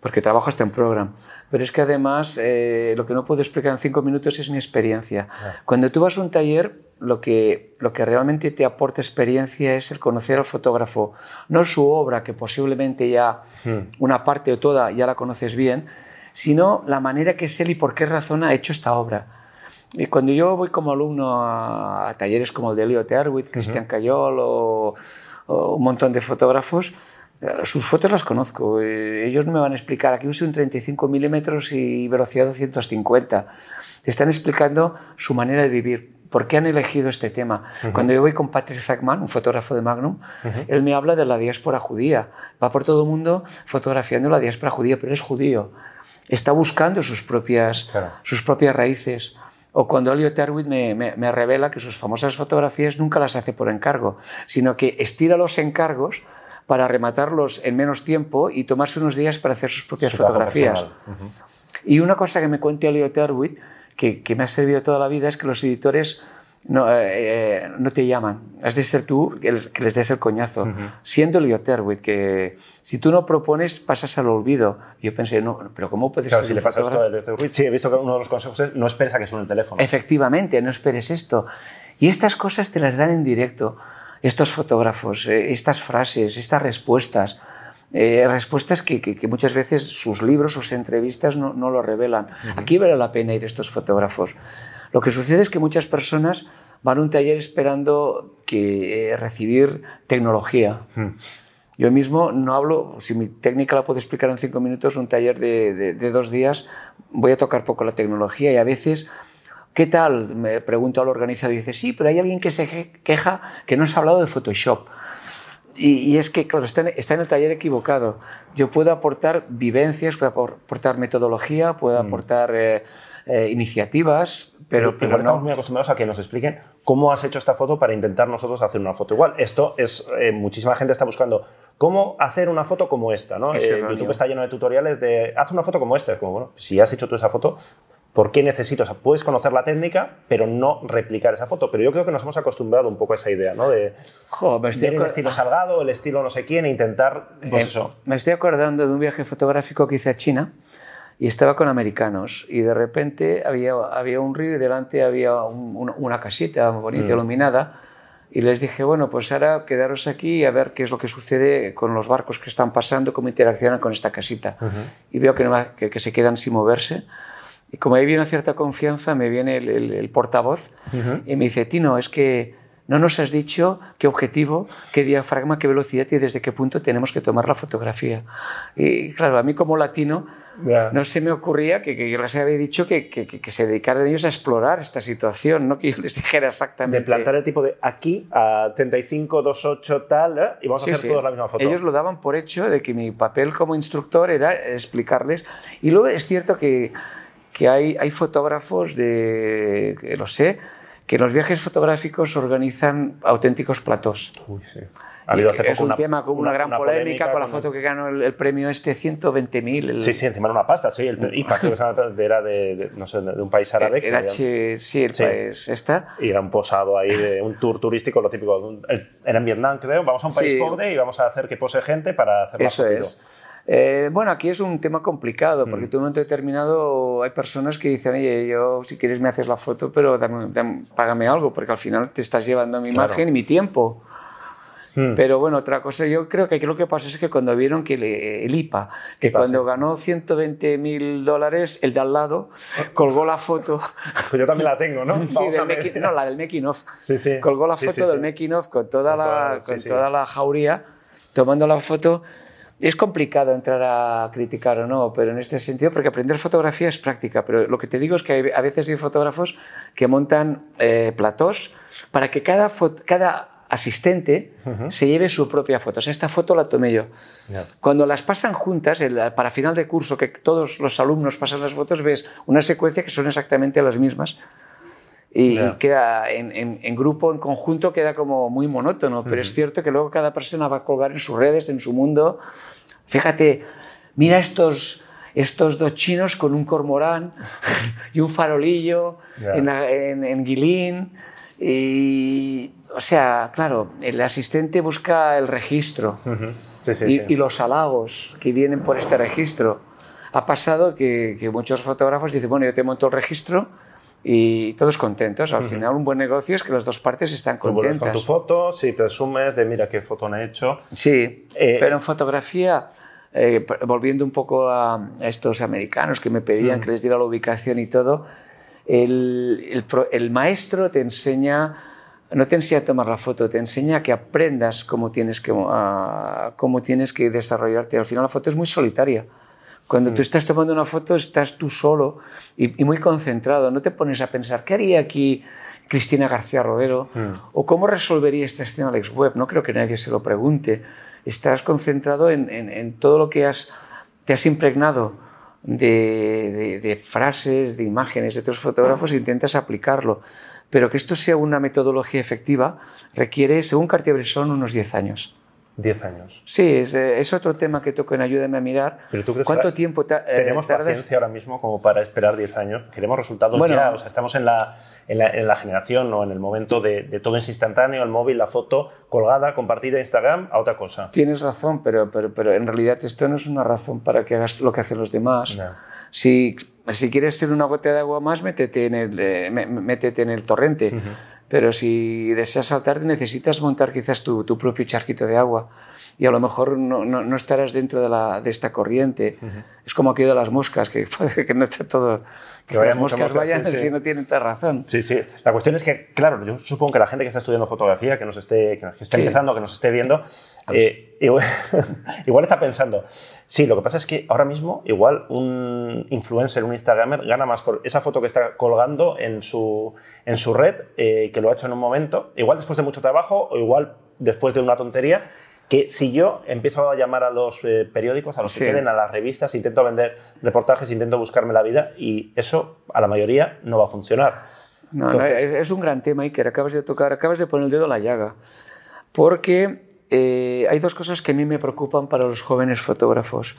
porque trabajo hasta en program. Pero es que además eh, lo que no puedo explicar en cinco minutos es mi experiencia. Cuando tú vas a un taller, lo que, lo que realmente te aporta experiencia es el conocer al fotógrafo, no su obra, que posiblemente ya hmm. una parte o toda ya la conoces bien, sino la manera que es él y por qué razón ha hecho esta obra. Y cuando yo voy como alumno a, talleres como el de Leo Terwit, Cristian Cayol o, o un montón de fotógrafos, Sus fotos las conozco. Eh, ellos no me van a explicar, aquí use un 35 milímetros y velocidad 250. Te están explicando su manera de vivir. ¿Por qué han elegido este tema? Cuando yo voy con Patrick Zachman, un fotógrafo de Magnum, él me habla de la diáspora judía. Va por todo el mundo fotografiando la diáspora judía, pero es judío. Está buscando sus propias, sus propias raíces. O cuando Elliot Erwitt me, me, revela que sus famosas fotografías nunca las hace por encargo, sino que estira los encargos para rematarlos en menos tiempo y tomarse unos días para hacer sus propias fotografías. Y una cosa que me cuenta Elliot Erwitt que, me ha servido toda la vida es que los editores no, eh, eh, no, te llaman. Has de ser tú el que les des el coñazo. Siendo Elliot Erwitt, que si tú no propones, pasas al olvido. Yo pensé, no, pero ¿cómo puedes claro, si le pasas esto a Erwitt, sí, he visto que uno de los consejos es no esperes a que suene el teléfono. Efectivamente, no esperes esto. Y estas cosas te las dan en directo. Estos fotógrafos, eh, estas frases, estas respuestas. Eh, respuestas que, que, muchas veces sus libros, sus entrevistas no, no lo revelan. Aquí vale la pena ir estos fotógrafos. Lo que sucede es que muchas personas van a un taller esperando que, eh, recibir tecnología. Yo mismo no hablo, si mi técnica la puedo explicar en cinco minutos, un taller de, de, dos días, voy a tocar poco la tecnología y a veces ¿Qué tal? Me pregunto al organizador y dice, sí, pero hay alguien que se queja que no se ha hablado de Photoshop. Y, es que, claro, está en, el taller equivocado. Yo puedo aportar vivencias, puedo aportar metodología, puedo mm. aportar eh, eh, iniciativas, pero, pero, estamos muy acostumbrados a que nos expliquen cómo has hecho esta foto para intentar nosotros hacer una foto igual. Esto es, eh, muchísima gente está buscando cómo hacer una foto como esta, ¿no? YouTube está lleno de tutoriales de haz una foto como esta. Es como, bueno, si has hecho tú esa foto, ¿Por qué necesito? O sea, puedes conocer la técnica, pero no replicar esa foto. Pero yo creo que nos hemos acostumbrado un poco a esa idea, ¿no? De ver el estilo Salgado, el estilo no sé quién, e intentar, pues eh, eso. Me estoy acordando de un viaje fotográfico que hice a China y estaba con americanos y de repente había, había un río y delante había una casita bonita, mm. iluminada y les dije, bueno, pues ahora quedaros aquí a ver qué es lo que sucede con los barcos que están pasando, cómo interaccionan con esta casita. Y veo que, que, que se quedan sin moverse y como ahí viene una cierta confianza, me viene el, portavoz y me dice, Tino, es que no nos has dicho qué objetivo, qué diafragma, qué velocidad y desde qué punto tenemos que tomar la fotografía. Y claro, a mí como latino no se me ocurría que, yo les había dicho que, que, se dedicaran ellos a explorar esta situación, no que yo les dijera exactamente. De plantar el tipo de aquí a 35, 28 tal, ¿eh? y vamos a hacer todos la misma foto. Ellos lo daban por hecho de que mi papel como instructor era explicarles. Y luego es cierto que que hay, hay fotógrafos de, que lo sé, que los viajes fotográficos organizan auténticos platós. Uy, sí. es un tema con una, gran polémica, con la foto que ganó el, premio este 120.000. Sí, sí, encima era una pasta, sí, el IPA, creo que era de, no sé, de un país árabe. Era, sí, el país esta. Y era un posado ahí de un tour turístico, lo típico. Era en Vietnam, creo. Vamos a un país pobre y vamos a hacer que pose gente para hacer Eso la es. Eh, bueno, aquí es un tema complicado porque mm. tú en un momento determinado hay personas que dicen, oye, yo si quieres me haces la foto, pero págame algo porque al final te estás llevando mi imagen y mi tiempo. Mm. Pero bueno, otra cosa, yo creo que aquí lo que pasa es que cuando vieron que el IPA, que cuando ganó 120 mil dólares, el de al lado colgó la foto. Pues yo también la tengo, ¿no? sí, no, la del making. Sí, sí. Colgó la foto del making of con toda, la, con toda la jauría tomando la foto es complicado entrar a criticar o no, pero en este sentido, porque aprender fotografía es práctica, pero lo que te digo es que a veces hay fotógrafos que montan eh, platós para que cada, cada asistente se lleve su propia foto. O sea, esta foto la tomé yo. Cuando las pasan juntas, para final de curso, que todos los alumnos pasan las fotos, ves una secuencia que son exactamente las mismas y queda en, grupo, en conjunto, queda como muy monótono, pero es cierto que luego cada persona va a colgar en sus redes, en su mundo. Fíjate, mira estos, estos dos chinos con un cormorán y un farolillo en, en, Guilín. Y, o sea, claro, el asistente busca el registro. Y, los halagos que vienen por este registro. Ha pasado que, que muchos fotógrafos dicen, bueno, yo te monto el registro, y todos contentos. Al final, un buen negocio es que las dos partes están contentas. Tú con tu foto, sí, presumes de mira qué foto he hecho. Sí, eh, pero en fotografía, eh, volviendo un poco a, estos americanos que me pedían que les diera la ubicación y todo, el, el, el, maestro te enseña no te enseña a tomar la foto, te enseña a que aprendas cómo tienes que, cómo tienes que desarrollarte. Al final la foto es muy solitaria. Cuando tú mm. estás tomando una foto estás tú solo y, muy concentrado, no te pones a pensar, ¿qué haría aquí Cristina García Rodero? Mm. ¿O cómo resolvería esta escena Alex Webb? No creo que nadie se lo pregunte. Estás concentrado en, en, todo lo que has, te has impregnado de, de, frases, de imágenes de otros fotógrafos e intentas aplicarlo. Pero que esto sea una metodología efectiva requiere, según Cartier-Bresson, unos 10 años. 10 años. Sí, eh, es, otro tema que toco en Ayúdame a mirar. Pero tú crees ¿Cuánto tiempo eh, Tenemos paciencia ahora mismo como para esperar 10 años. Queremos resultados ya. O sea, estamos en la, en la, generación o en el momento de, todo es instantáneo, el móvil, la foto colgada, compartida en Instagram, a otra cosa. Tienes razón, pero, pero, pero en realidad esto no es una razón para que hagas lo que hacen los demás. Si, si quieres ser una gota de agua más, métete en el, eh, métete en el torrente. Pero si deseas saltar, necesitas montar quizás tu, tu propio charquito de agua y a lo mejor no, no, estarás dentro de, la, de esta corriente. Es como aquello de las moscas, que, que no está todo... Que, las moscas, vayan si no tienen razón. Sí, sí. La cuestión es que, claro, yo supongo que la gente que está estudiando fotografía, que nos esté, que está empezando, que nos esté viendo, eh, igual, igual, está pensando, sí, lo que pasa es que ahora mismo igual un influencer, un Instagramer, gana más por esa foto que está colgando en su, en su red, eh, que lo ha hecho en un momento, igual después de mucho trabajo o igual después de una tontería, que si yo empiezo a llamar a los eh, periódicos, a los que queden, a las revistas, intento vender reportajes, intento buscarme la vida y eso a la mayoría no va a funcionar. No, es, un gran tema, Iker, acabas de tocar, acabas de poner el dedo en la llaga, porque eh, hay dos cosas que a mí me preocupan para los jóvenes fotógrafos.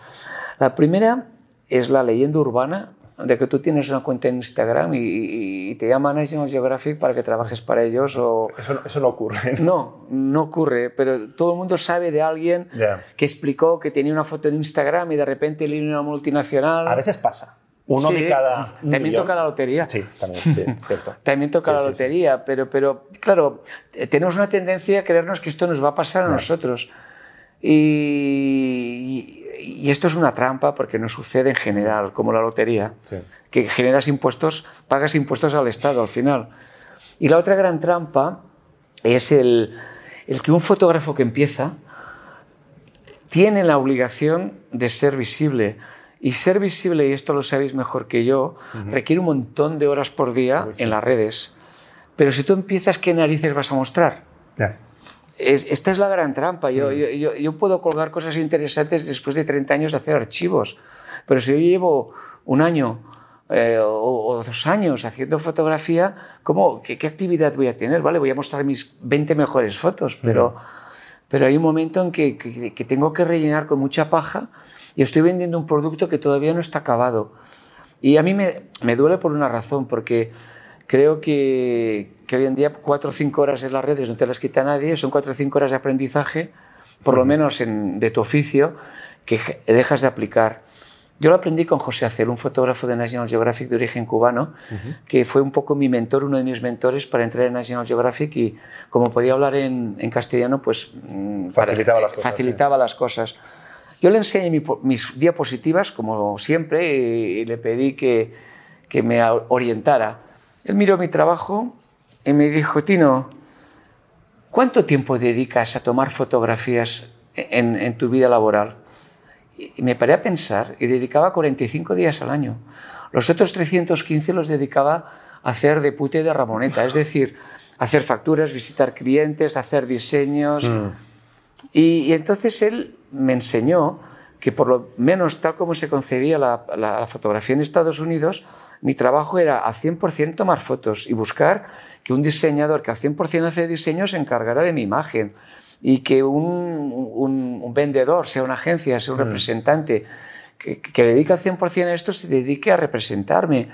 La primera es la leyenda urbana de que tú tienes una cuenta en Instagram y, te llaman National Geographic para que trabajes para ellos o... Eso, no ocurre. No, no ocurre, pero todo el mundo sabe de alguien que explicó que tenía una foto en Instagram y de repente le una multinacional. A veces pasa. Uno de cada. También toca la lotería. Sí, también, sí, cierto. también toca la lotería, Pero, pero claro, tenemos una tendencia a creernos que esto nos va a pasar a nosotros. Y, y esto es una trampa porque no sucede en general, como la lotería, que generas impuestos, pagas impuestos al Estado al final. Y la otra gran trampa es el, el que un fotógrafo que empieza tiene la obligación de ser visible. Y ser visible, y esto lo sabéis mejor que yo, requiere un montón de horas por día en las redes. Pero si tú empiezas, ¿qué narices vas a mostrar? Esta es la gran trampa. Mm. Yo, yo, yo, puedo colgar cosas interesantes después de 30 años de hacer archivos, pero si yo llevo un año eh, o, dos años haciendo fotografía, ¿cómo, qué, actividad voy a tener? ¿Vale? Voy a mostrar mis 20 mejores fotos, pero, pero hay un momento en que, que, tengo que rellenar con mucha paja y estoy vendiendo un producto que todavía no está acabado. Y a mí me, me duele por una razón, porque creo que, que hoy en día cuatro o cinco horas en las redes no te las quita nadie, son cuatro o cinco horas de aprendizaje, por lo menos en, de tu oficio, que dejas de aplicar. Yo lo aprendí con José Acel, un fotógrafo de National Geographic de origen cubano, que fue un poco mi mentor, uno de mis mentores para entrar en National Geographic y como podía hablar en, en castellano, pues mm, facilitaba, las, cosas, facilitaba las cosas. Yo le enseñé mis diapositivas, como siempre, y, y le pedí que, que me orientara. Él miró mi trabajo y me dijo, Tino, ¿cuánto tiempo dedicas a tomar fotografías en, tu vida laboral? Y me paré a pensar y dedicaba 45 días al año. Los otros 315 los dedicaba a hacer de pute de Ramoneta, es decir, hacer facturas, visitar clientes, hacer diseños. Mm. Y, entonces él me enseñó que por lo menos tal como se concebía la, la fotografía en Estados Unidos, mi trabajo era al 100% tomar fotos y buscar que un diseñador que al 100% hace diseño se encargara de mi imagen y que un, vendedor, sea una agencia, sea un mm. representante, que, que dedica al 100% a esto, se dedique a representarme.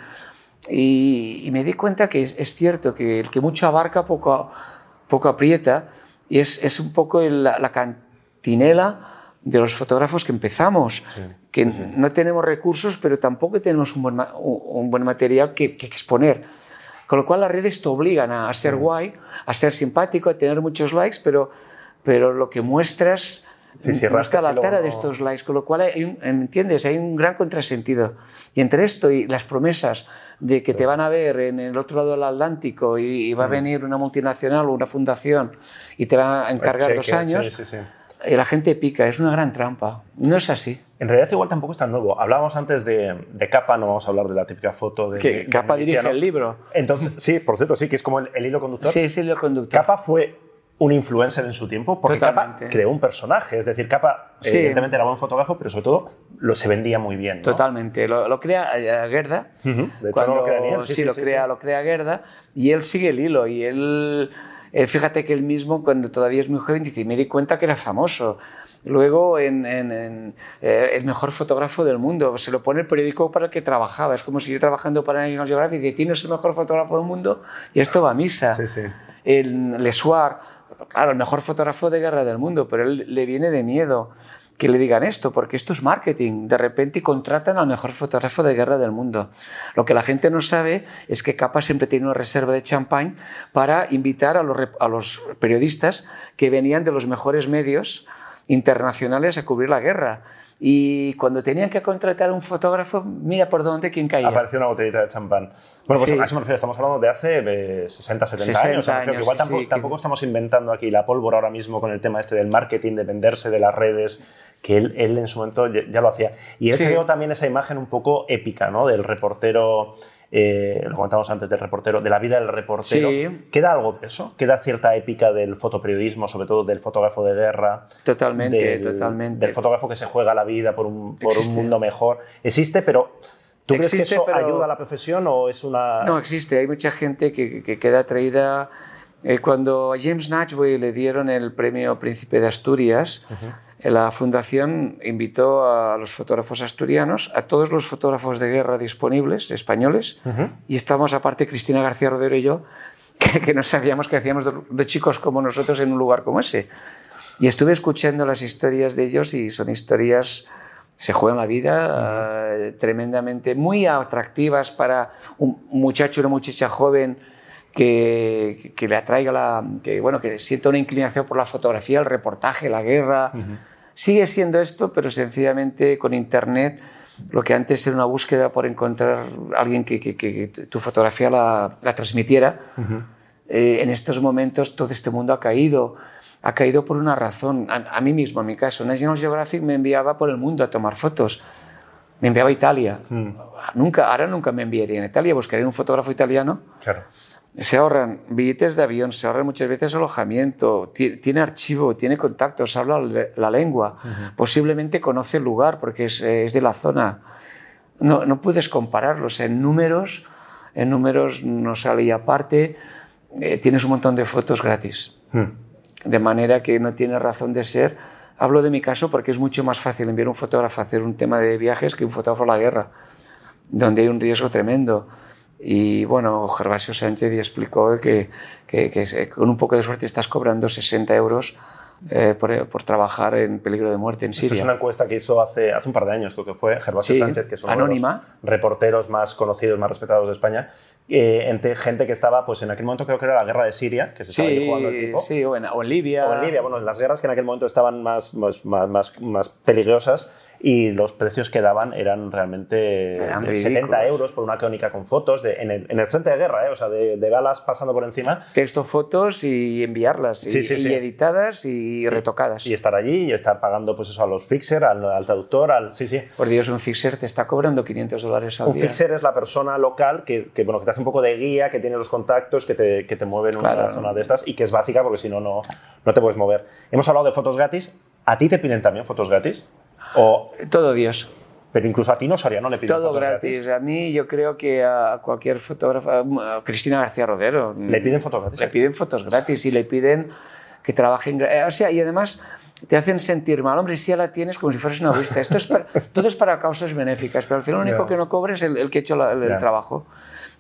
Y, me di cuenta que es, cierto que el que mucho abarca poco, poco aprieta y es, es un poco la, cantinela de los fotógrafos que empezamos, que no tenemos recursos, pero tampoco tenemos un buen, un buen material que, que exponer. Con lo cual las redes te obligan a, ser guay, a ser simpático, a tener muchos likes, pero, pero lo que muestras Sí, no está a la luego altura de no- estos likes, con lo cual hay un- ¿entiendes? Hay un gran contrasentido. Y entre esto y las promesas de que te van a ver en el otro lado del Atlántico y, y Mm. va a venir una multinacional o una fundación y te va a encargar dos cheque, años, sí, sí, la gente pica, es una gran trampa. No es así. En realidad igual tampoco es tan nuevo. Hablábamos antes de, de Capa, no vamos a hablar de la típica foto de... Que Capa dirige Miliciano. el libro. Entonces, sí, por cierto, sí, que es como el, el hilo conductor. Sí, sí, lo conductor. Capa fue un influencer en su tiempo porque Totalmente. Capa creó un personaje. Es decir, Capa Sí. evidentemente era buen fotógrafo, pero sobre todo lo, se vendía muy bien. ¿no? Totalmente. Lo, lo crea eh, Gerda. Ujú. De hecho, Cuando- no lo crea ni él. Sí, Sí, sí, lo, crea, sí. lo crea Gerda y él sigue el hilo. Y él, él, fíjate que él mismo, cuando todavía es muy joven, dice, me di cuenta que era famoso. Luego, en, en- en, eh, el mejor fotógrafo del mundo, se lo pone el periódico para el que trabajaba. Es como si yo trabajando para National Geographic y dice, tienes el mejor fotógrafo del mundo y esto va a misa. Sí, sí. El Lesuard, claro, el mejor fotógrafo de guerra del mundo, pero él le viene de miedo que le digan esto, porque esto es marketing. De repente contratan al mejor fotógrafo de guerra del mundo. Lo que la gente no sabe es que Capa siempre tiene una reserva de champán para invitar a los, a los periodistas que venían de los mejores medios internacionales a cubrir la guerra. Y cuando tenían que contratar a un fotógrafo, mira por dónde quién caía. Apareció una botellita de champán. Bueno, pues Sí. a eso me refiero. Estamos hablando de hace eh, 60, 70 años. 60 Me refiero que años, igual sí, tampoco, sí, tampoco que- estamos inventando aquí la pólvora ahora mismo con el tema este del marketing, de venderse de las redes, que él, él en su momento ya, ya lo hacía. Y él creó también esa imagen un poco épica, ¿no? Del reportero, eh, lo comentábamos antes, del reportero, de la vida del reportero. Sí. ¿Queda algo de eso? ¿Queda cierta épica del fotoperiodismo, sobre todo del fotógrafo de guerra? Totalmente, del, totalmente. Del fotógrafo que se juega la vida por un, por un mundo mejor. Existe, pero ¿tú crees Existe, que eso pero- ayuda a la profesión o es una...? No, existe. Hay mucha gente que, que queda atraída. Eh, cuando a James Natchway le dieron el premio Príncipe de Asturias, eh, la fundación invitó a los fotógrafos asturianos, a todos los fotógrafos de guerra disponibles, españoles, y estábamos aparte Cristina García Rodero y yo, que, que no sabíamos que hacíamos de, de chicos como nosotros en un lugar como ese. Y estuve escuchando las historias de ellos y son historias se juegan la vida eh, tremendamente, muy atractivas para un muchacho o una muchacha joven que, que- le atraiga la, que bueno, que sienta una inclinación por la fotografía, el reportaje, la guerra. Sigue siendo esto, pero sencillamente con internet lo que antes era una búsqueda por encontrar a alguien que, que- que tu fotografía la, la transmitiera, eh, en estos momentos todo este mundo ha caído. Ha caído por una razón. A, a mí mismo, en mi caso, National Geographic me enviaba por el mundo a tomar fotos. Me enviaba a Italia. Nunca, ahora nunca me enviaría en Italia. Buscaría un fotógrafo italiano. Claro. Se ahorran billetes de avión, se ahorran muchas veces alojamiento, ti- tiene archivo, tiene contactos, habla la lengua, posiblemente conoce el lugar porque es, eh, es de la zona. No, no puedes compararlos en números, en números no sale y aparte eh, tienes un montón de fotos gratis, de manera que no tiene razón de ser. Hablo de mi caso porque es mucho más fácil enviar un fotógrafo a hacer un tema de viajes que un fotógrafo a la guerra donde hay un riesgo tremendo. Y bueno, Gervasio Sánchez ya explicó que, que- que con un poco de suerte estás cobrando 60 euros eh, por, por trabajar en peligro de muerte en Esto es Siria. una encuesta que hizo hace, hace un par de años, creo que fue Gervasio Sí, Sánchez, que es uno anónima. de los reporteros más conocidos, más respetados de España, eh, entre gente que estaba, pues en aquel momento creo que era la guerra de Siria, que se estaba ahí jugando el tipo. sí, o en, o en Libia. O en Libia, bueno, en las guerras que en aquel momento estaban más, más, más, más peligrosas y los precios que daban eran realmente Eran de ridículos. 70 euros por una crónica con fotos de, en, el, en el frente de guerra, ¿eh? o sea, de, de balas pasando por encima Texto, fotos y enviarlas. Sí, y, sí, y sí. editadas y retocadas. y estar allí y estar pagando pues eso a los fixer, al, al traductor, al... Sí, sí. Por Dios, un fixer te está cobrando 500 dólares al Un día. fixer es la persona local que, que, bueno, que te hace un poco de guía, que tiene los contactos, que te, que te mueve en una Claro. zona de estas y que es básica porque si no no te puedes mover. Hemos hablado de fotos gratis. ¿A ti te piden también fotos gratis? O, Todo Dios. pero incluso a ti no, Soria, no le piden Todo fotos gratis. A mí, yo creo que a cualquier fotógrafo, a Cristina García Rodero, ¿Le piden fotos gratis? le piden fotos gratis y le piden que trabajen. eh, O sea, y además te hacen sentir mal. Hombre, si ya la tienes como si fueras una egoísta. Esto es para, todo es para causas benéficas, pero al final lo único que no cobre es el, el que ha hecho la- el, trabajo.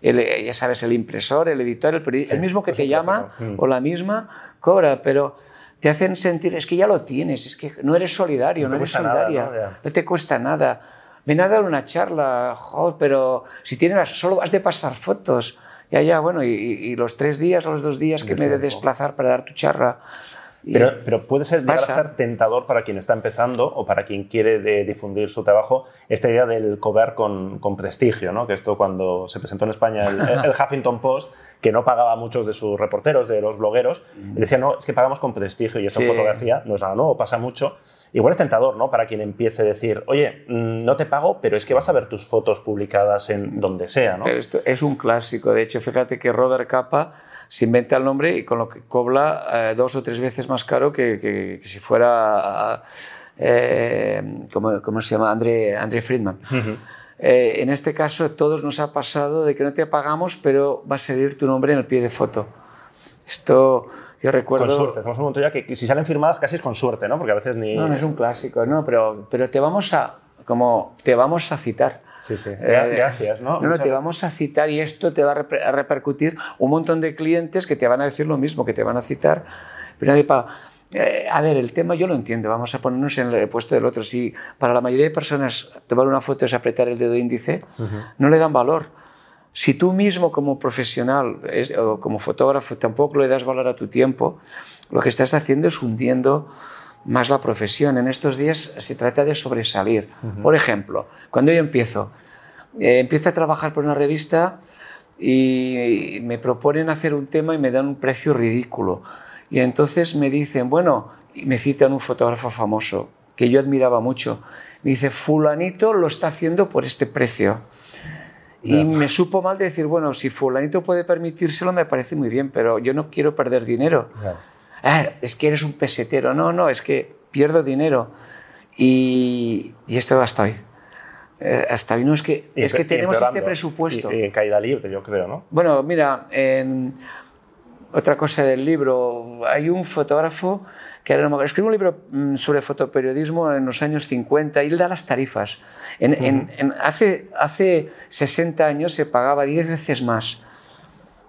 El, eh, ya sabes, el impresor, el editor, el, periodista, el mismo que te llama. Mm. o la misma cobra, pero te hacen sentir, es que ya lo tienes, es que no eres solidario, No no, eres cuesta nada, solidaria, ¿no? No te cuesta nada. Ven a dar una charla, joder, pero si tienes, solo has de pasar fotos. Ya, ya, bueno, y, y- los tres días o los dos días que me he de desplazar para dar tu charla. Pero, pero, puede ser, llegar a ser tentador para quien está empezando o para quien quiere de difundir su trabajo esta idea del cobrar con, con, prestigio, ¿no? que esto cuando se presentó en España el, el, Huffington Post, que no pagaba a muchos de sus reporteros, de los blogueros, mm. decía, no, es que pagamos con prestigio y eso en fotografía no es nada nuevo, pasa mucho. Igual es tentador ¿no? para quien empiece a decir, oye, mm, no te pago, pero es que vas a ver tus fotos publicadas en donde sea. ¿no? Esto es un clásico, de hecho, fíjate que Robert Capa se inventa el nombre y con lo que cobra eh, dos o tres veces más caro que, si fuera, eh, ¿cómo, se llama? André, André Friedman. Eh, en este caso, todos nos ha pasado de que no te pagamos, pero va a salir tu nombre en el pie de foto. Esto, yo recuerdo... Con suerte, hacemos un montón ya que, si salen firmadas casi es con suerte, ¿no? Porque a veces ni... No, no es un clásico, no, pero, pero te vamos a, como, te vamos a citar. Sí, sí. Eh, gracias, ¿no? No, no, te vamos a citar y esto te va a repercutir un montón de clientes que te van a decir lo mismo, que te van a citar. Pero nadie para... Eh, a ver, el tema yo lo entiendo, vamos a ponernos en el puesto del otro. Si para la mayoría de personas tomar una foto es apretar el dedo índice, no le dan valor. Si tú mismo como profesional o como fotógrafo tampoco le das valor a tu tiempo, lo que estás haciendo es hundiendo más la profesión. En estos días se trata de sobresalir. Por ejemplo, cuando yo empiezo, eh, empiezo a trabajar por una revista y me proponen hacer un tema y me dan un precio ridículo. Y entonces me dicen, bueno, me citan un fotógrafo famoso que yo admiraba mucho. Me dice, fulanito lo está haciendo por este precio. Y me supo mal decir, bueno, si fulanito puede permitírselo me parece muy bien, pero yo no quiero perder dinero. Ah, es que eres un pesetero. No, no, es que pierdo dinero. Y, y esto hasta hoy. Eh, hasta hoy no es que, es que tenemos este presupuesto. Y, en caída libre, yo creo, ¿no? Bueno, mira, en otra cosa del libro, hay un fotógrafo que escribe un libro mm, sobre fotoperiodismo en los años 50 y él da las tarifas. En, hace, hace 60 años se pagaba 10 veces más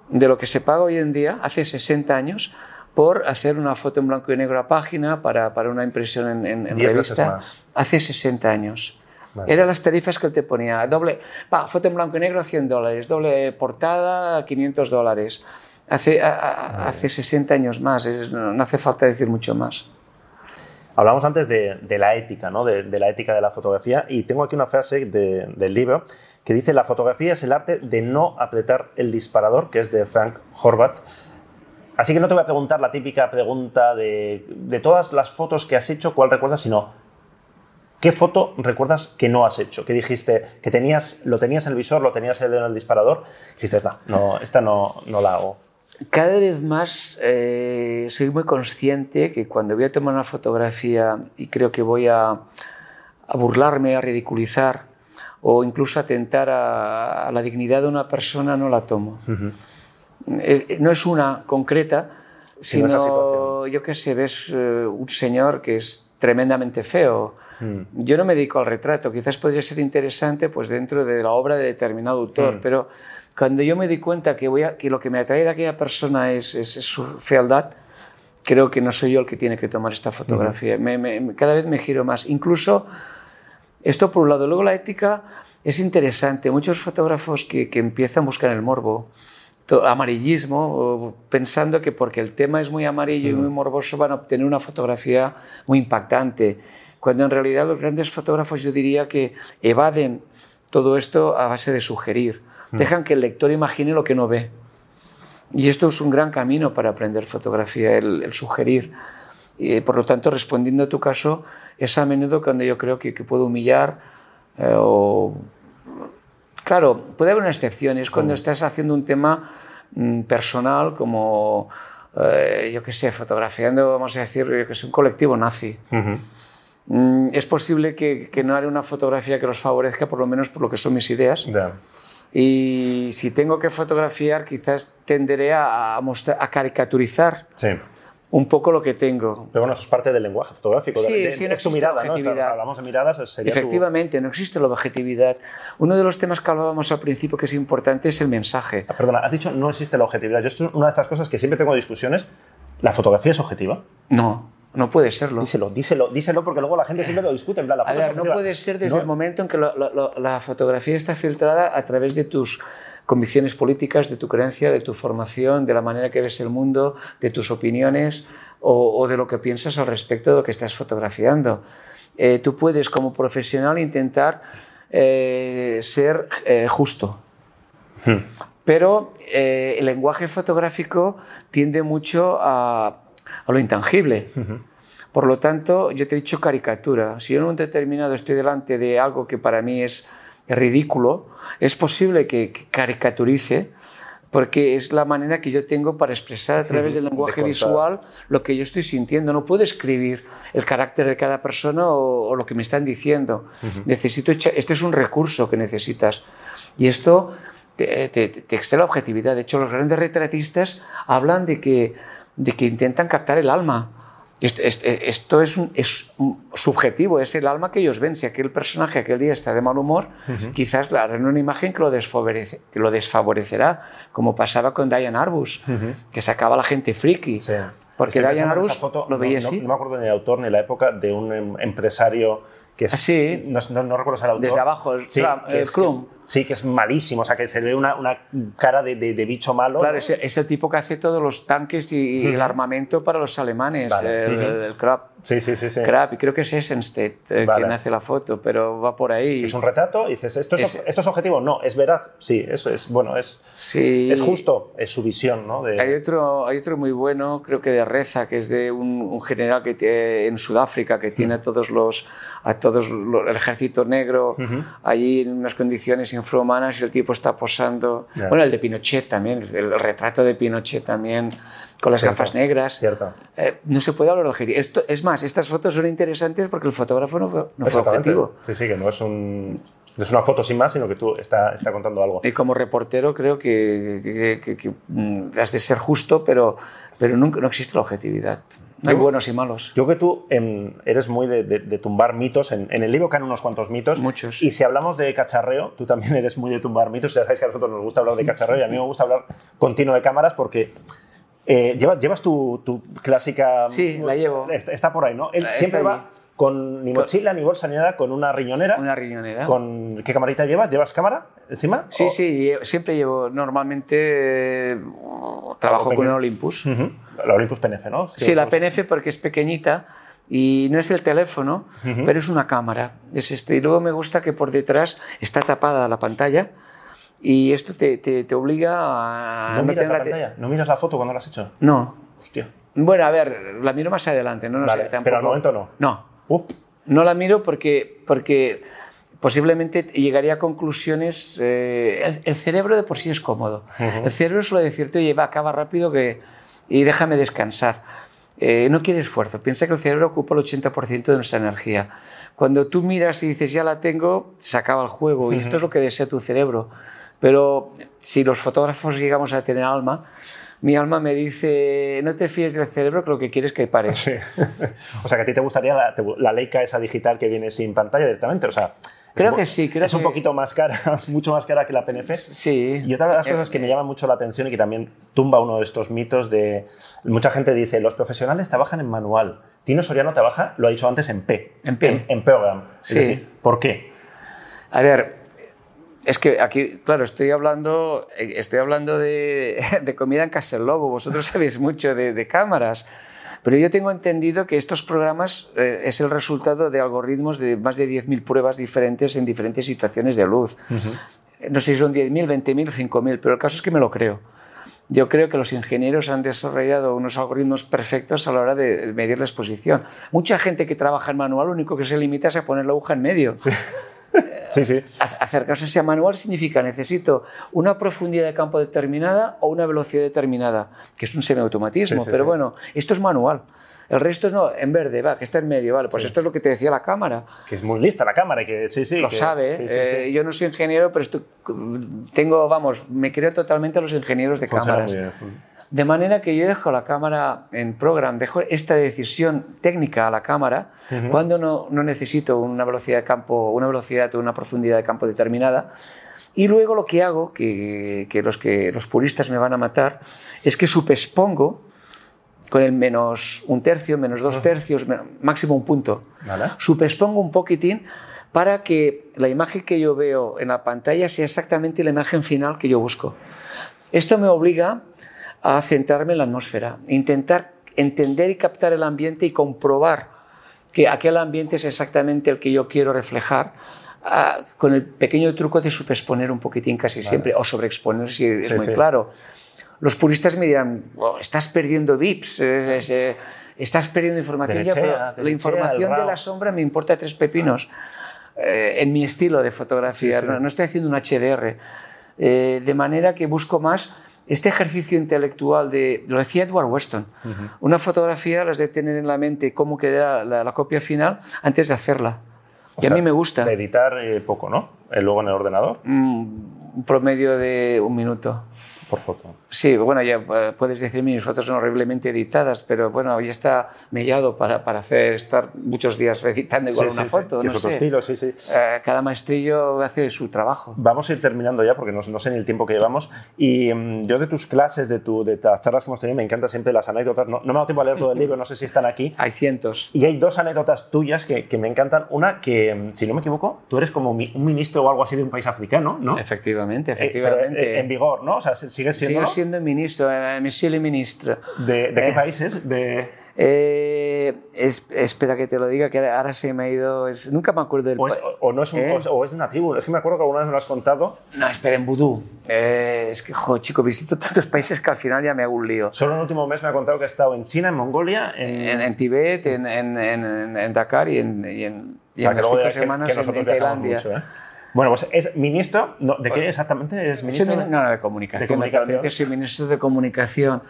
de lo que se paga hoy en día, hace 60 años, por hacer una foto en blanco y negro a página para, para una impresión en, en revista hace 60 años. Eran las tarifas que él te ponía. Doble, foto en blanco y negro a 100 dólares, doble portada a 500 dólares. Hace, hace 60 años más, no hace falta decir mucho más. Hablamos antes de, de la ética, ¿no? De, de, la ética de la fotografía, y tengo aquí una frase del libro que dice: La fotografía es el arte de no apretar el disparador, que es de Frank Horvath. Así que no te voy a preguntar la típica pregunta de, de todas las fotos que has hecho, ¿cuál recuerdas? Sino, ¿qué foto recuerdas que no has hecho? Que dijiste que tenías, lo tenías en el visor, lo tenías en el disparador, dijiste, no, no esta no, no la hago. Cada vez más eh, soy muy consciente que cuando voy a tomar una fotografía y creo que voy a, a burlarme, a ridiculizar o incluso atentar a, a, la dignidad de una persona, no la tomo no es una concreta, sino, yo qué sé, ves eh, un señor que es tremendamente feo. Hmm. Yo no me dedico al retrato, quizás podría ser interesante pues dentro de la obra de determinado autor, hmm. pero cuando yo me di cuenta que, voy a, que lo que me atrae de aquella persona es, su fealdad, creo que no soy yo el que tiene que tomar esta fotografía. Hmm. cada vez me giro más. Incluso, esto por un lado. Luego la ética es interesante. Muchos fotógrafos que, que empiezan a buscar el morbo, amarillismo, pensando que porque el tema es muy amarillo y muy morboso van a obtener una fotografía muy impactante, cuando en realidad los grandes fotógrafos yo diría que evaden todo esto a base de sugerir, dejan que el lector imagine lo que no ve. Y esto es un gran camino para aprender fotografía, el, sugerir. Y por lo tanto, respondiendo a tu caso, es a menudo cuando yo creo que, que puedo humillar eh, o Claro, puede haber una excepción, es cuando estás haciendo un tema mm, personal como, eh, yo qué sé, fotografiando, vamos a decir, que es un colectivo nazi. Mm, es posible que, no haré una fotografía que los favorezca, por lo menos por lo que son mis ideas. Y si tengo que fotografiar, quizás tenderé a, mostrar, a caricaturizar. Sí un poco lo que tengo. Pero bueno, eso es parte del lenguaje fotográfico. Sí, de, sí, no es tu mirada, ¿no? hablamos de miradas, sería Efectivamente, no existe la objetividad. Uno de los temas que hablábamos al principio que es importante es el mensaje. Ah, perdona, has dicho no existe la objetividad. Yo esto una de estas cosas que siempre tengo discusiones. ¿La fotografía es objetiva? No. No puede serlo. Díselo, díselo, díselo, porque luego la gente siempre lo discute. En plan, la a ver, no puede ser desde el momento en que la fotografía está filtrada a través de tus convicciones políticas, de tu creencia, de tu formación, de la manera que ves el mundo, de tus opiniones. o, de lo que piensas al respecto de lo que estás fotografiando. Eh, tú puedes como profesional intentar eh, ser eh, justo. Hmm. Pero el lenguaje fotográfico tiende mucho a, lo intangible. Por lo tanto, yo te he dicho caricatura. Si yo en un determinado estoy delante de algo que para mí es ridículo, es posible que caricaturice porque es la manera que yo tengo para expresar a través del lenguaje visual lo que yo estoy sintiendo. No puedo escribir el carácter de cada persona o, lo que me están diciendo. Necesito, este es un recurso que necesitas. Y esto te, te, la objetividad. De hecho, los grandes retratistas hablan de que, de que intentan captar el alma. Esto, es, un, es, subjetivo, es el alma que ellos ven. Si aquel personaje aquel día está de mal humor, quizás le harán una imagen que lo, desfavorece, que lo desfavorecerá, como pasaba con Diane Arbus, que sacaba a la gente friki. Porque Diane Arbus lo veía no, así. No, me acuerdo ni el autor ni la época de un em, empresario que es, sí. no, no, recuerdo el autor. Desde abajo, el, sí, el Sí, que es malísimo, o sea, que se ve una, una cara de, de, bicho malo. Claro, es, el tipo que hace todos los tanques y, el armamento para los alemanes, el, el, Sí, sí, sí. sí. y creo que es Essenstedt eh, quien hace la foto, pero va por ahí. Es un retrato y dices, ¿esto es, ¿esto es objetivo? No, es veraz. Sí, eso es, bueno, es, sí. es justo, es su visión, ¿no? Hay, otro, hay otro muy bueno, creo que de Reza, que es de un, general que en Sudáfrica que tiene a todos los, a todos el ejército negro allí en unas condiciones infrahumanas y el tipo está posando. Bueno, el de Pinochet también, el retrato de Pinochet también, con las gafas negras. Cierto. Eh, no se puede hablar de objetivo. Esto, es más, estas fotos son interesantes porque el fotógrafo no fue, no fue objetivo. Sí, sí, que no es, un, no es una foto sin más, sino que tú está, está contando algo. Y como reportero creo que, que, que, mm, has de ser justo, pero, pero nunca, no existe la objetividad. No hay buenos y malos. Yo que tú em, eres muy de, de, tumbar mitos. En, en, el libro caen unos cuantos mitos. Muchos. Y si hablamos de cacharreo, tú también eres muy de tumbar mitos. Ya sabéis que a nosotros nos gusta hablar de cacharreo y a mí me gusta hablar continuo de cámaras porque eh, ¿llevas, ¿Llevas tu, tu, clásica...? Sí, la llevo. Está, por ahí, ¿no? Él siempre va con ni mochila, ni bolsa, ni nada, con una riñonera. Una riñonera. Con, ¿Qué camarita llevas? ¿Llevas cámara encima? Sí, sí, siempre llevo. Normalmente eh, trabajo con un Olympus. La Olympus PNF, ¿no? Sí, la PNF porque es pequeñita y no es el teléfono, pero es una cámara. Es esto. Y luego me gusta que por detrás está tapada la pantalla y esto te, te, obliga a... ¿No miras la pantalla? ¿No miras la foto cuando la has hecho? No. Hostia. Bueno, a ver, la miro más adelante, no, no sé, Pero al momento no. No. No la miro porque, porque posiblemente llegaría a conclusiones... Eh, el, cerebro de por sí es cómodo. El cerebro suele decirte, oye, va, acaba rápido que, y déjame descansar. Eh, no quiere esfuerzo. Piensa que el cerebro ocupa el 80% de nuestra energía. Cuando tú miras y dices, ya la tengo, se acaba el juego. Y esto es lo que desea tu cerebro. Pero si los fotógrafos llegamos a tener alma, mi alma me dice, no te fíes del cerebro, que lo que quieres es que pare. Sí. o sea, que a ti te gustaría la, la, Leica esa digital que viene sin pantalla directamente. O sea, creo que sí. Creo es un poquito más cara, mucho más cara que la PNF. Sí. Y otra de las eh, cosas que me llama mucho la atención y que también tumba uno de estos mitos de... Mucha gente dice, los profesionales trabajan en manual. Tino Soriano trabaja, lo ha dicho antes, en P. En P. En, program. Sí. ¿Por qué? A ver, es que aquí, claro, estoy hablando, estoy hablando de, comida en Castel Lobo. Vosotros sabéis mucho de, cámaras. Pero yo tengo entendido que estos programas eh, es el resultado de algoritmos de más de 10.000 pruebas diferentes en diferentes situaciones de luz. No sé si son 10.000, 20.000, 5.000, pero el caso es que me lo creo. Yo creo que los ingenieros han desarrollado unos algoritmos perfectos a la hora de medir la exposición. Mucha gente que trabaja en manual lo único que se limita es a poner la aguja en medio. Sí. Sí, sí. Acercarse a ese manual significa necesito una profundidad de campo determinada o una velocidad determinada, que es un semiautomatismo, pero bueno, esto es manual. El resto no, en verde, va, que está en medio, vale, pues esto es lo que te decía la cámara. Que es muy lista la cámara, que sí, sí. Lo sabe, eh, yo no soy ingeniero, pero tengo, vamos, me creo totalmente a los ingenieros de cámaras. De manera que yo dejo la cámara en program, dejo esta decisión técnica a la cámara cuando no, no, necesito una velocidad de campo, una velocidad o una profundidad de campo determinada. Y luego lo que hago, que, que, los, que los puristas me van a matar, es que supespongo con el menos un tercio, menos dos tercios, máximo un punto. ¿Vale? Supespongo un poquitín para que la imagen que yo veo en la pantalla sea exactamente la imagen final que yo busco. Esto me obliga a centrarme en la atmósfera, intentar entender y captar el ambiente y comprobar que aquel ambiente es exactamente el que yo quiero reflejar ah, con el pequeño truco de subexponer un poquitín casi siempre o sobreexponer si es muy claro. Los puristas me dirán, oh, estás perdiendo VIPs, eh, estás perdiendo información. la información de la sombra me importa tres pepinos eh, en mi estilo de fotografía, no, estoy haciendo un HDR. Eh, de manera que busco más este ejercicio intelectual de, lo decía Edward Weston, una fotografía las de tener en la mente cómo queda la, copia final antes de hacerla. y a mí me gusta. De editar eh, poco, ¿no? luego en el ordenador. Mm, un promedio de un minuto por foto. Sí, bueno, ya eh, puedes decir mis fotos son horriblemente editadas, pero bueno, ya está mellado para, para hacer, estar muchos días editando igual una foto. Sí, no sé. estilo, sí, sí. Eh, cada maestrillo hace su trabajo. Vamos a ir terminando ya porque no, no sé ni el tiempo que llevamos. Y mm, yo de tus clases, de, tu, de las charlas que hemos tenido, me encantan siempre las anécdotas. No, no me ha dado tiempo a leer todo el libro, no sé si están aquí. Hay cientos. Y hay dos anécdotas tuyas que, que me encantan. Una que, mm, si no me equivoco, tú eres como un ministro o algo así de un país africano, ¿no? Efectivamente, eh, efectivamente. en vigor, ¿no? O sea, sigues siendo. Sigo siendo ministro, eh, monsieur le ministre. ¿De, de qué eh, países? De... Eh, espera que te lo diga, que ahora se me ha ido. Es, nunca me acuerdo del. O es, o no es, un, ¿Eh? o es nativo. Es que me acuerdo que alguna vez me lo has contado. No, espera, en vudú. es que, joder, chico, visito tantos países que al final ya me hago un lío. Solo en el último mes me ha contado que ha estado en China, en Mongolia, en, en, Tibet, en, en, Dakar y en, y en, y en las semanas en, Tailandia. Mucho, bueno, pues es ministro, ¿de qué exactamente es ministro? no, no, de comunicación. De soy ministro de comunicación.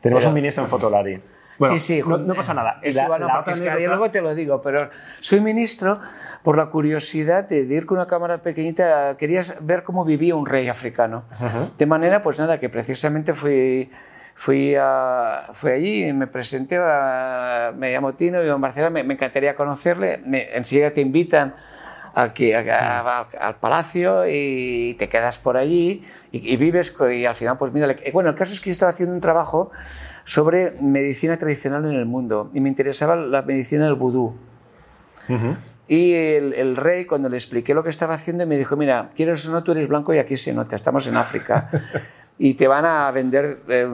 Tenemos un ministro en Fotolari. Bueno, sí, sí, no, pasa nada. Es la, la y luego te lo digo, pero soy ministro por la curiosidad de, ir con una cámara pequeñita, querías ver cómo vivía un rey africano. De manera, pues nada, que precisamente fui, fui, a, fui allí, me presenté, a, me llamo Tino, vivo en Barcelona, me, me encantaría conocerle, enseguida te invitan aquí, al palacio y te quedas por allí y, vives y al final pues mira, bueno, el caso es que yo estaba haciendo un trabajo sobre medicina tradicional en el mundo y me interesaba la medicina del vudú. Y el, rey, cuando le expliqué lo que estaba haciendo, me dijo, mira, quieres o no, tú eres blanco y aquí se nota, estamos en África. y te van a vender eh,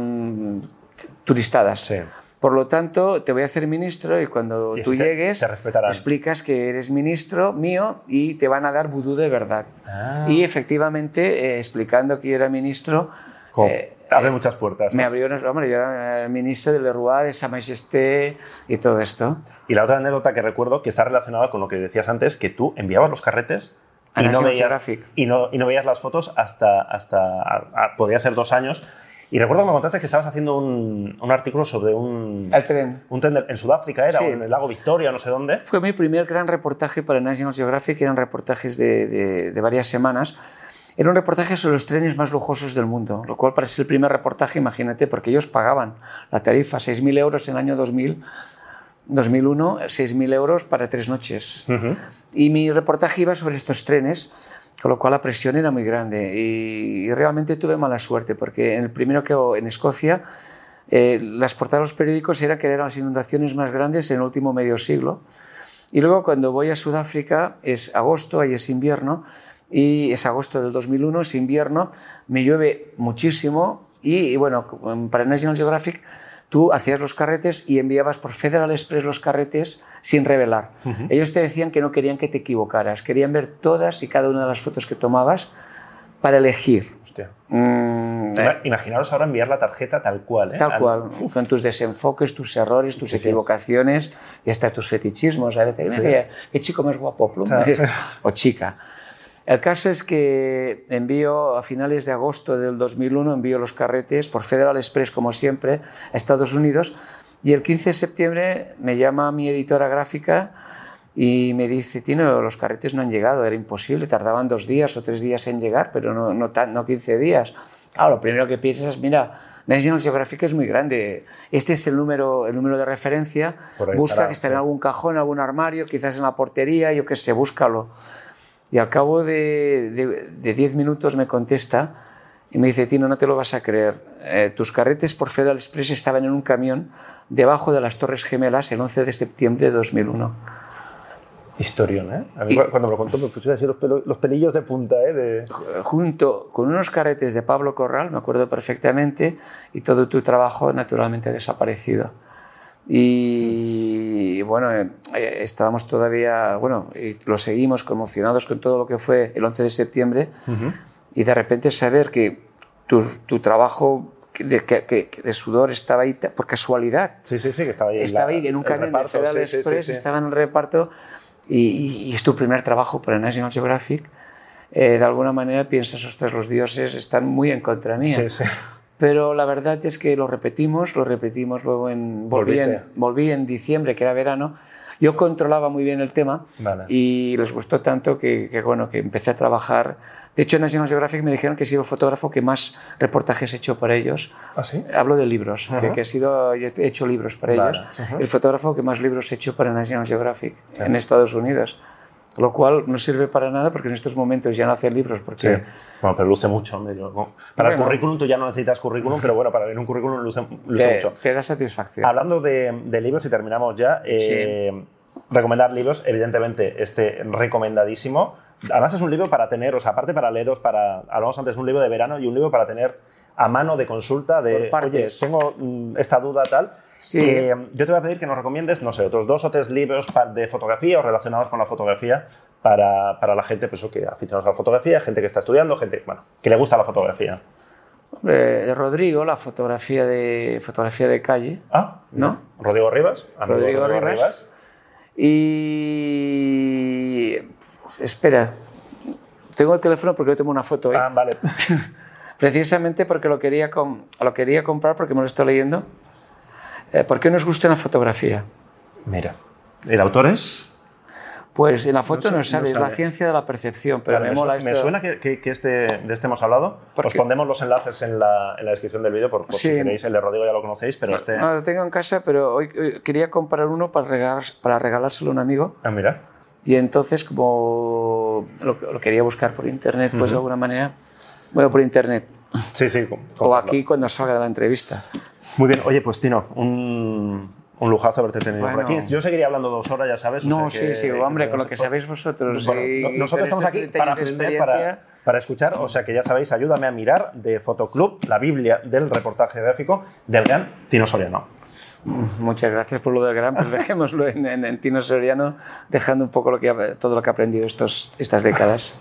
turistadas. Sí. Por lo tanto, te voy a hacer ministro y cuando tú llegues, explicas que eres ministro mío y te van a dar vudú de verdad. Ah. Y efectivamente, eh, explicando que yo era ministro... Eh, Abre muchas puertas. Me abrió, hombre, yo era ministro de Leroy, de Sa Majesté y todo esto. Y la otra anécdota que recuerdo que está relacionada con lo que decías antes, que tú enviabas los carretes y no, veías, y, no, y no, veías, las fotos hasta, hasta podía ser dos años y recuerdo que me contaste que estabas haciendo un, un artículo sobre un... El tren. Un tren en Sudáfrica, ¿era? O en el lago Victoria, no sé dónde. Fue mi primer gran reportaje para National Geographic, eran reportajes de, de, varias semanas. Era un reportaje sobre los trenes más lujosos del mundo, lo cual para ser el primer reportaje, imagínate, porque ellos pagaban la tarifa, 6.000 euros en el año 2000, 2001, 6.000 euros para tres noches. Y mi reportaje iba sobre estos trenes con lo cual la presión era muy grande y, realmente tuve mala suerte porque en el primero que en Escocia eh, las portadas de los periódicos era que eran las inundaciones más grandes en el último medio siglo. Y luego cuando voy a Sudáfrica es agosto, ahí es invierno, y es agosto del 2001, es invierno, me llueve muchísimo y, y bueno, para National Geographic tú hacías los carretes y enviabas por Federal Express los carretes sin revelar. Ellos te decían que no querían que te equivocaras, querían ver todas y cada una de las fotos que tomabas para elegir. Mm, eh. Imaginaros ahora enviar la tarjeta tal cual. ¿eh? Tal cual, con tus desenfoques, tus errores, tus equivocaciones y hasta tus fetichismos. A veces, qué chico más guapo, o chica. El caso es que envío a finales de agosto del 2001, envío los carretes por Federal Express, como siempre, a Estados Unidos. Y el 15 de septiembre me llama mi editora gráfica y me dice, Tino, los carretes no han llegado, era imposible, tardaban dos días o tres días en llegar, pero no, no, no 15 días. Ah, lo primero que piensas, mira, National Geographic es muy grande. Este es el número, el número de referencia. Busca que esté en algún cajón, en algún armario, quizás en la portería, yo qué sé, búscalo. Y al cabo de 10 minutos me contesta y me dice, Tino, no te lo vas a creer. Eh, tus carretes por Federal Express estaban en un camión debajo de las Torres Gemelas el 11 de septiembre de 2001. Historión, ¿eh? A mí cuando me lo contó me puse así los, los, pelillos de punta, ¿eh? De... Junto con unos carretes de Pablo Corral, me acuerdo perfectamente, y todo tu trabajo naturalmente ha desaparecido. Y bueno, eh, eh, estábamos todavía, bueno, y lo seguimos conmocionados con todo lo que fue el 11 de septiembre y de repente saber que tu, tu trabajo de, que, de, sudor estaba ahí por casualidad. Sí, sí, sí, que estaba ahí. Estaba ahí en un camión de Federal Express, estaba en el reparto y, y, es tu primer trabajo para National Geographic. Eh, de alguna manera piensas, ostras, los dioses están muy en contra mía. Sí, sí. Pero la verdad es que lo repetimos, lo repetimos luego en... Volví, en, volví en diciembre, que era verano. Yo controlaba muy bien el tema vale. y les gustó tanto que, que, bueno, que empecé a trabajar. De hecho, en National Geographic me dijeron que he sido el fotógrafo que más reportajes he hecho para ellos. ¿Ah, sí? Hablo de libros, uh -huh. que, que, he, sido, he hecho libros para vale. ellos. Uh -huh. El fotógrafo que más libros he hecho para National Geographic uh -huh. en Estados Unidos lo cual no sirve para nada porque en estos momentos ya no hacen libros. Porque... Sí. Bueno, pero luce mucho. Medio, ¿no? Para bueno, el currículum tú ya no necesitas currículum, pero bueno, para ver un currículum luce, luce te, mucho. Te da satisfacción. Hablando de, de libros y terminamos ya, eh, sí. recomendar libros, evidentemente este recomendadísimo. Además es un libro para tener, o sea, aparte para leeros, para, hablamos antes de un libro de verano y un libro para tener a mano de consulta de, oye, tengo mm, esta duda tal, Sí. Eh, yo te voy a pedir que nos recomiendes, no sé, otros dos o tres libros de fotografía o relacionados con la fotografía para, para la gente pues, que aficionados a la fotografía, gente que está estudiando, gente bueno, que le gusta la fotografía. Eh, Rodrigo, la fotografía de, fotografía de calle. Ah, ¿no? Rodrigo Rivas. Rodrigo, Rodrigo Rivas. Rivas. Y. Espera, tengo el teléfono porque yo tengo una foto hoy. Ah, vale. Precisamente porque lo quería, lo quería comprar porque me lo estoy leyendo. Eh, ¿Por qué nos gusta la fotografía? Mira, ¿el autor es? Pues en la foto no, no sale, no es la ciencia de la percepción, pero vale, me mola me esto. Me suena que, que, que este, de este hemos hablado. Os pondremos los enlaces en la, en la descripción del vídeo, por, por sí. si queréis. El de Rodrigo ya lo conocéis, pero este... No, lo tengo en casa, pero hoy, hoy quería comprar uno para, regalar, para regalárselo a un amigo. Ah, mira. Y entonces, como lo, lo quería buscar por internet, pues uh -huh. de alguna manera... Bueno, por internet. Sí, sí. O aquí cuando salga de la entrevista. Muy bien. Oye, pues Tino, un, un lujazo haberte tenido bueno. por aquí. Yo seguiría hablando dos horas, ya sabes. No, o sea que, sí, sí, hombre, con lo que sabéis vosotros. Bueno, y nosotros estamos aquí para aprender, para, para, escuchar. O sea que ya sabéis, ayúdame a mirar de Fotoclub, la Biblia del reportaje gráfico del gran Tino Soriano. Muchas gracias por lo del gran, pues dejémoslo en, en, en, Tino Soriano, dejando un poco lo que, todo lo que he aprendido estos, estas décadas.